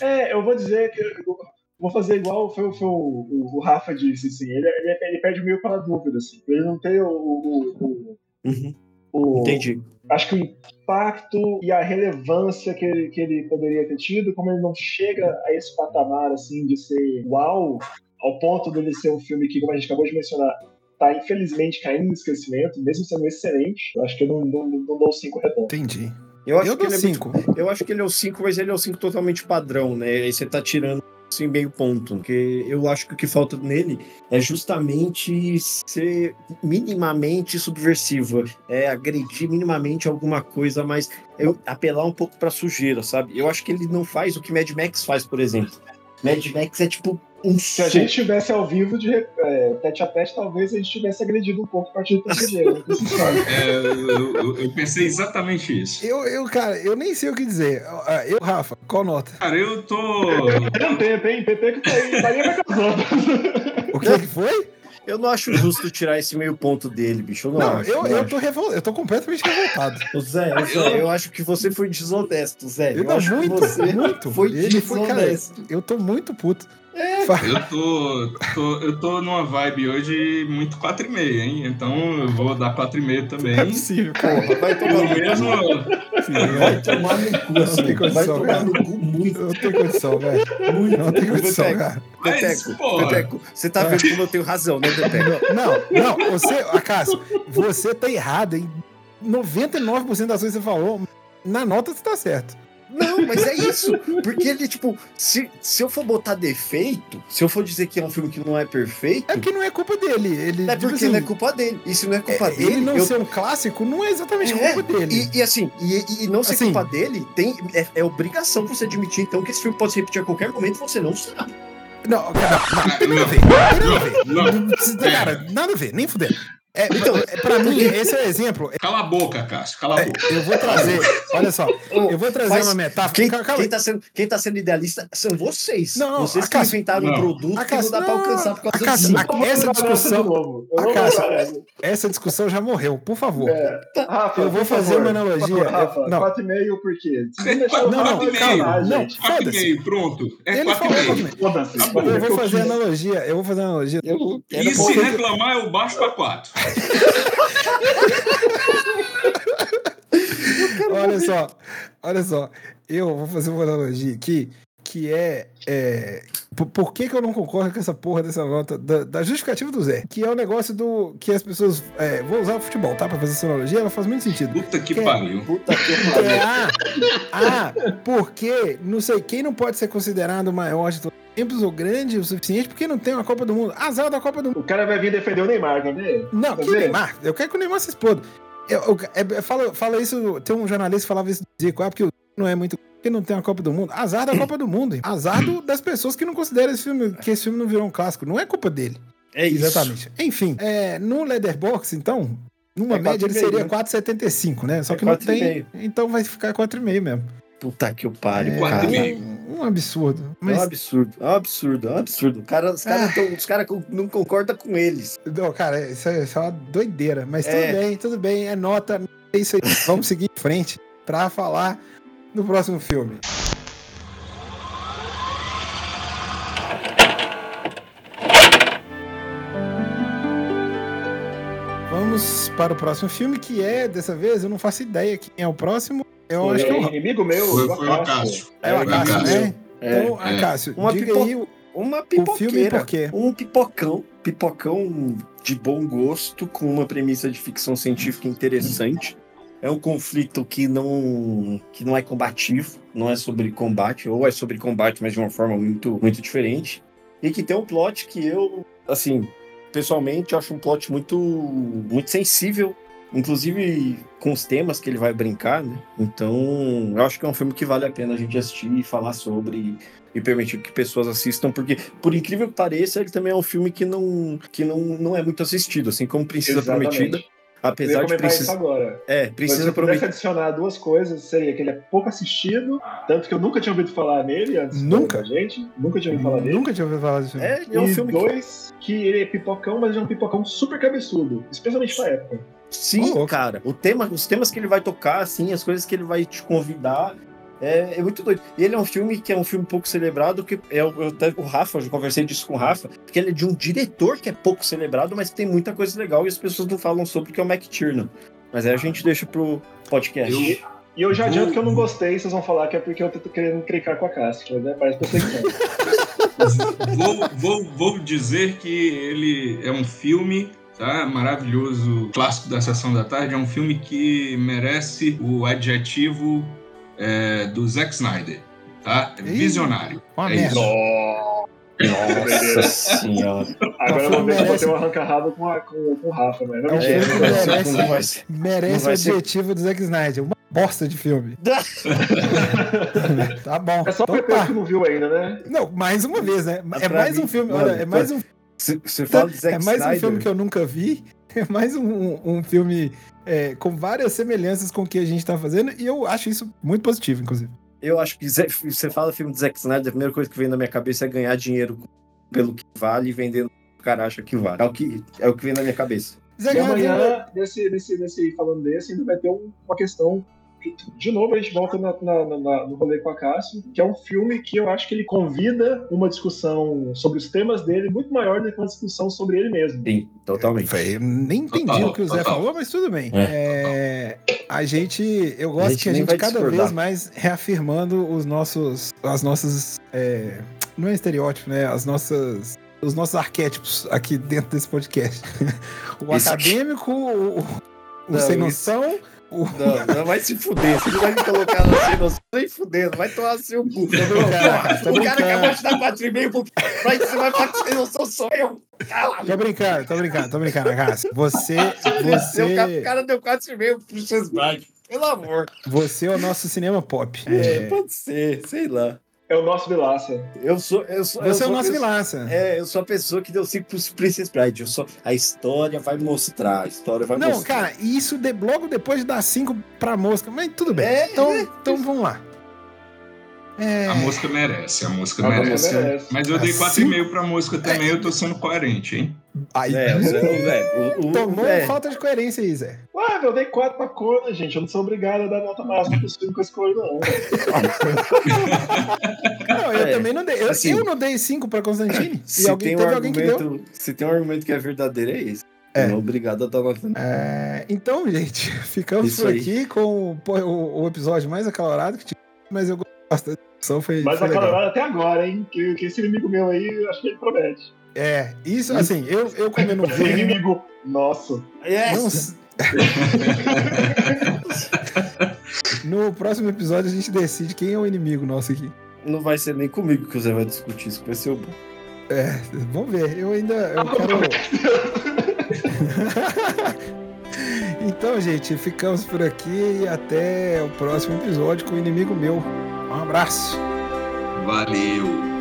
É, eu vou dizer que eu vou fazer igual foi, foi o, o, o Rafa disse, assim. Ele, ele, ele perde meio pela dúvida, assim. Ele não tem o, o, o, Uhum, o- entendi. acho que o impacto e a relevância que ele, que ele poderia ter tido, como ele não chega a esse patamar assim de ser uau, ao ponto dele ser um filme que, como a gente acabou de mencionar, tá infelizmente caindo no esquecimento, mesmo sendo excelente. Eu acho que eu não, não, não dou cinco redondo. Entendi. Eu acho Eu que dou ele é muito cinco. Eu acho que ele é o 5, mas ele é o 5 totalmente padrão, né? Aí você tá tirando assim meio ponto. Porque eu acho que o que falta nele é justamente ser minimamente subversivo. É agredir minimamente alguma coisa, mas eu apelar um pouco pra sujeira, sabe? Eu acho que ele não faz o que Mad Max faz, por exemplo. Mad Max é tipo um Se a gente tivesse ao vivo de é, tete a tete, talvez a gente tivesse agredido um pouco a partir do terceiro. sabe. É, eu, eu- eu pensei exatamente isso. Eu, eu, cara, eu nem sei o que dizer. Ah, Eu, Rafa, qual nota? Cara, eu tô. Não tem, tem, PT que tá aí, tá aí outras. O que, que foi? Eu não acho justo tirar esse meio ponto dele, bicho. Eu não, Não, acho. eu, não eu, acho. tô revol... eu tô completamente revoltado. Ô, Zé, ô, Zé, eu acho que você foi desonesto, Zé. Eu Eu, tô acho que muito, você muito. foi Ele foi, cara, desonesto. eu tô muito puto. É. Eu tô, tô- eu tô numa vibe hoje muito 4,5, hein? Então eu vou dar 4,5 também. Não é possível. Porra, vai tomar no cu. mesmo. Vai tomar no cu, assim. tem condição, Vai tomar cara. no cu muito, Não tem condição, velho. muito. Não tem condição, cara. Mas. Pepeco, você tá vendo como eu tenho razão, né, Pepeco? Não, não, você, Acácio, você tá errado em 99% das coisas que você falou. Na nota você tá certo. Não, mas é isso. Porque ele, tipo, se, se eu for botar defeito, se eu for dizer que é um filme que não é perfeito, É porque não é culpa dele. Ele, é porque assim, não é culpa dele. Se não é culpa é, dele, ele não eu- ser um clássico não é exatamente É, culpa dele. E, e assim, e, e não ser Assim- culpa dele, tem, é, é obrigação você admitir, então, que esse filme pode se repetir a qualquer momento você não sabe. Não, não, não, tem nada a Não. ver. Nada a ver. Não, Não Cara, nada a ver, nem fuder. É, Então, é, pra mim, esse é o exemplo. Cala a boca, Cássio, cala a É, boca. eu vou trazer, olha só, eu vou trazer Faz- uma metáfora. Quem, quem, tá sendo, quem tá sendo idealista são vocês. Não, vocês que Cássio- inventaram um Não. produto A que não Cássio- dá pra não, alcançar por causa Cássio- essa discussão- de novo. Eu a vou Cássio- lembrar dessa. Essa discussão já morreu, por favor. É. Rafa, Eu vou fazer favor, uma analogia. Rafa, Eu- não. 4,5 por quê? É não não, e. Não, e foda-se. meio, pronto. É Ele quatro e falou meio. quatro Foda-se. Tá. Eu vou fazer analogia, eu vou fazer analogia. Eu, E se porque- reclamar, eu baixo pra quatro. Olha só, olha só. Eu vou fazer uma analogia aqui, que é. é por, por que, que eu não concordo com essa porra dessa nota da, da justificativa do Zé? Que é o negócio do. que as pessoas. é, vou usar o futebol, tá? Pra fazer essa analogia, ela faz muito sentido. Puta que Que- pariu. Puta que É, pariu. ah, ah, porque não sei quem não pode ser considerado o maior de todos os tempos ou grande o suficiente porque não tem uma Copa do Mundo. Azar da Copa do Mundo. O cara vai vir defender o Neymar, tá vendo? Não, Tá que vendo? Neymar. Eu quero que o Neymar se exploda. Eu, eu, é, é, fala, fala isso, tem um jornalista que falava isso do Zico, ah, porque o não é muito. Porque não tem a Copa do Mundo. Azar da Copa do Mundo. hein? Azar do- das pessoas que não consideram esse filme, que esse filme não virou um clássico. Não é culpa dele. É isso. Exatamente. Enfim, é, no Leatherbox, então, numa É média ele 4,5, seria né? 4,75, né? Só É que não 4,5. tem. Então vai ficar 4,5 mesmo. Puta que o pariu, É, quatro cara. e meio. um, um absurdo. É um Mas, absurdo, é um absurdo, é um absurdo. Cara, os caras tão- os caras não concordam com eles. não, cara, isso é, isso é uma doideira. Mas tudo É. bem, tudo bem. É nota. É isso aí. Vamos seguir em frente pra falar no próximo filme. Vamos para o próximo filme, que é, dessa vez, eu não faço ideia quem é o próximo. Eu acho que é o, inimigo meu, Foi, o foi o Acácio. É o Foi Acácio, né? É, Então, é. Acácio, Uma diga pipo- aí o, Uma pipoqueira. por quê. Um pipocão, pipocão de bom gosto, com uma premissa de ficção científica interessante. É um conflito que não, que não é combativo, não é sobre combate, ou é sobre combate, mas de uma forma muito, muito diferente. E que tem um plot que eu, assim, pessoalmente, acho um plot muito, muito sensível, inclusive com os temas que ele vai brincar, né? Então, eu acho que é um filme que vale a pena a gente assistir e falar sobre e permitir que pessoas assistam, porque, por incrível que pareça, ele também é um filme que não, que não, não é muito assistido, assim como Princesa Exatamente. Prometida. Apesar de Princesa. agora. É, Mas Princesa se eu adicionar duas coisas, seria que ele é pouco assistido, tanto que eu nunca tinha ouvido falar nele antes Nunca? da gente. Nunca tinha ouvido falar dele. Nunca tinha ouvido falar desse filme. É, é um e filme que. dois, que... ele é pipocão, mas ele é um pipocão super cabeçudo, especialmente pra época. Sim, louco. cara. O tema, os temas que ele vai tocar, assim, as coisas que ele vai te convidar. É, é muito doido. E ele é um filme que é um filme pouco celebrado, que é o, eu, até- o Rafa, eu já conversei disso com o Rafa, que ele é de um diretor que é pouco celebrado, mas que tem muita coisa legal e as pessoas não falam sobre, que é o Mac Tiernan. Mas aí a gente deixa pro podcast. Eu- E eu já adianto que eu não gostei, vocês vão falar que é porque eu tô querendo clicar com a Cássio, mas é, parece perseguição. vou, vou, vou dizer que ele é um filme tá? maravilhoso, clássico da Sessão da Tarde. É um filme que merece o adjetivo é, do Zack Snyder. Tá? É Ih, Visionário. Uma É merda. Nossa senhora. Agora eu vou ver se eu vou merece- ter um arranca-rabo com, a- com, com o Rafa, mas não É um que merece- não vai ser- Não Merece o vai ser- adjetivo do Zack Snyder. Uma bosta de filme. tá bom. É só Então o PP tá. que não viu ainda, né? Não, mais uma vez, né? É pra mais mim, um filme. mano, olha, é mais um, Você fala de Zack é mais um Snyder. filme que eu nunca vi. É mais um, um- um filme é, com várias semelhanças com o que a gente tá fazendo. E eu acho isso muito positivo, inclusive. Eu acho que você fala filme de Zack Snyder, a primeira coisa que vem na minha cabeça é ganhar dinheiro pelo que vale e vendendo o que o cara acha que vale. É o que, é o que vem na minha cabeça. Zack E amanhã, nesse, nesse, nesse, falando desse, ainda vai ter um- uma questão. De novo, a gente volta na, na- na- no rolê com a Cássio, que é um filme que eu acho que ele convida uma discussão sobre os temas dele muito maior do que uma discussão sobre ele mesmo. Sim, totalmente. Eu nem entendi Total, o que o Zé total. falou, mas tudo bem. É, a gente, eu A gosto gente que a gente cada discordar. vez mais reafirmando os nossos, as nossas, é, não é estereótipo, né? As nossas, os nossos arquétipos aqui dentro desse podcast. o Isso- acadêmico, o, o Não, sem isso- Não, não vai se fuder. Você não vai me colocar na cena, você nem fudendo. Vai tomar seu cu. tô o cara acabou de dar 4,5 pro. Vai, você vai que eu sou só eu. Caralho. Tô brincando, tô brincando, tô brincando, Agassi. Você, cara- o você, cara deu 4,5 pro Chris Bright. Pelo amor. você é o nosso cinema pop. É, É, pode ser, sei lá. É o nosso Vilaça. Eu sou. Eu sou eu você é o nosso vilaça. É, eu sou a pessoa que deu 5 pro Princess Bride. Eu sou, a história vai mostrar. A história vai Não, mostrar. cara, isso de, logo depois de dar cinco pra mosca, mas tudo bem. É, então, então vamos lá. É, A mosca merece, a mosca A mosca merece. merece. Mas eu dei Assim? 4,5 pra mosca também, eu tô sendo coerente, hein? Aí, É, o Zé, o Zé, o, o, tomou é, falta de coerência aí, Zé. Ué, eu dei 4 pra Conan, gente. Eu não sou obrigado a dar nota máxima pro filme com esse cor, não. Não, eu É, também não dei. Eu, assim, eu não dei cinco pra Constantine. E Se alguém tem, um teve alguém que deu. argumento, se tem um argumento que é verdadeiro, é esse. É. Não é obrigado a dar nota. É, então, gente, ficamos Isso por aí. aqui com o, pô, o- o episódio mais acalorado que tive, mas eu gostei bastante. da discussão, Foi, Mas foi a legal. Até agora, hein? Que, que esse inimigo meu aí, acho que ele promete. É, isso assim, eu, eu como eu não Esse vi. inimigo nosso. não s- no próximo episódio a gente decide quem é o inimigo nosso aqui. Não vai ser nem comigo que o Zé vai discutir isso, vai ser o bom. É, vamos ver. Eu ainda eu quero. então, gente, ficamos por aqui e até o próximo episódio com o inimigo meu. Um abraço. Valeu!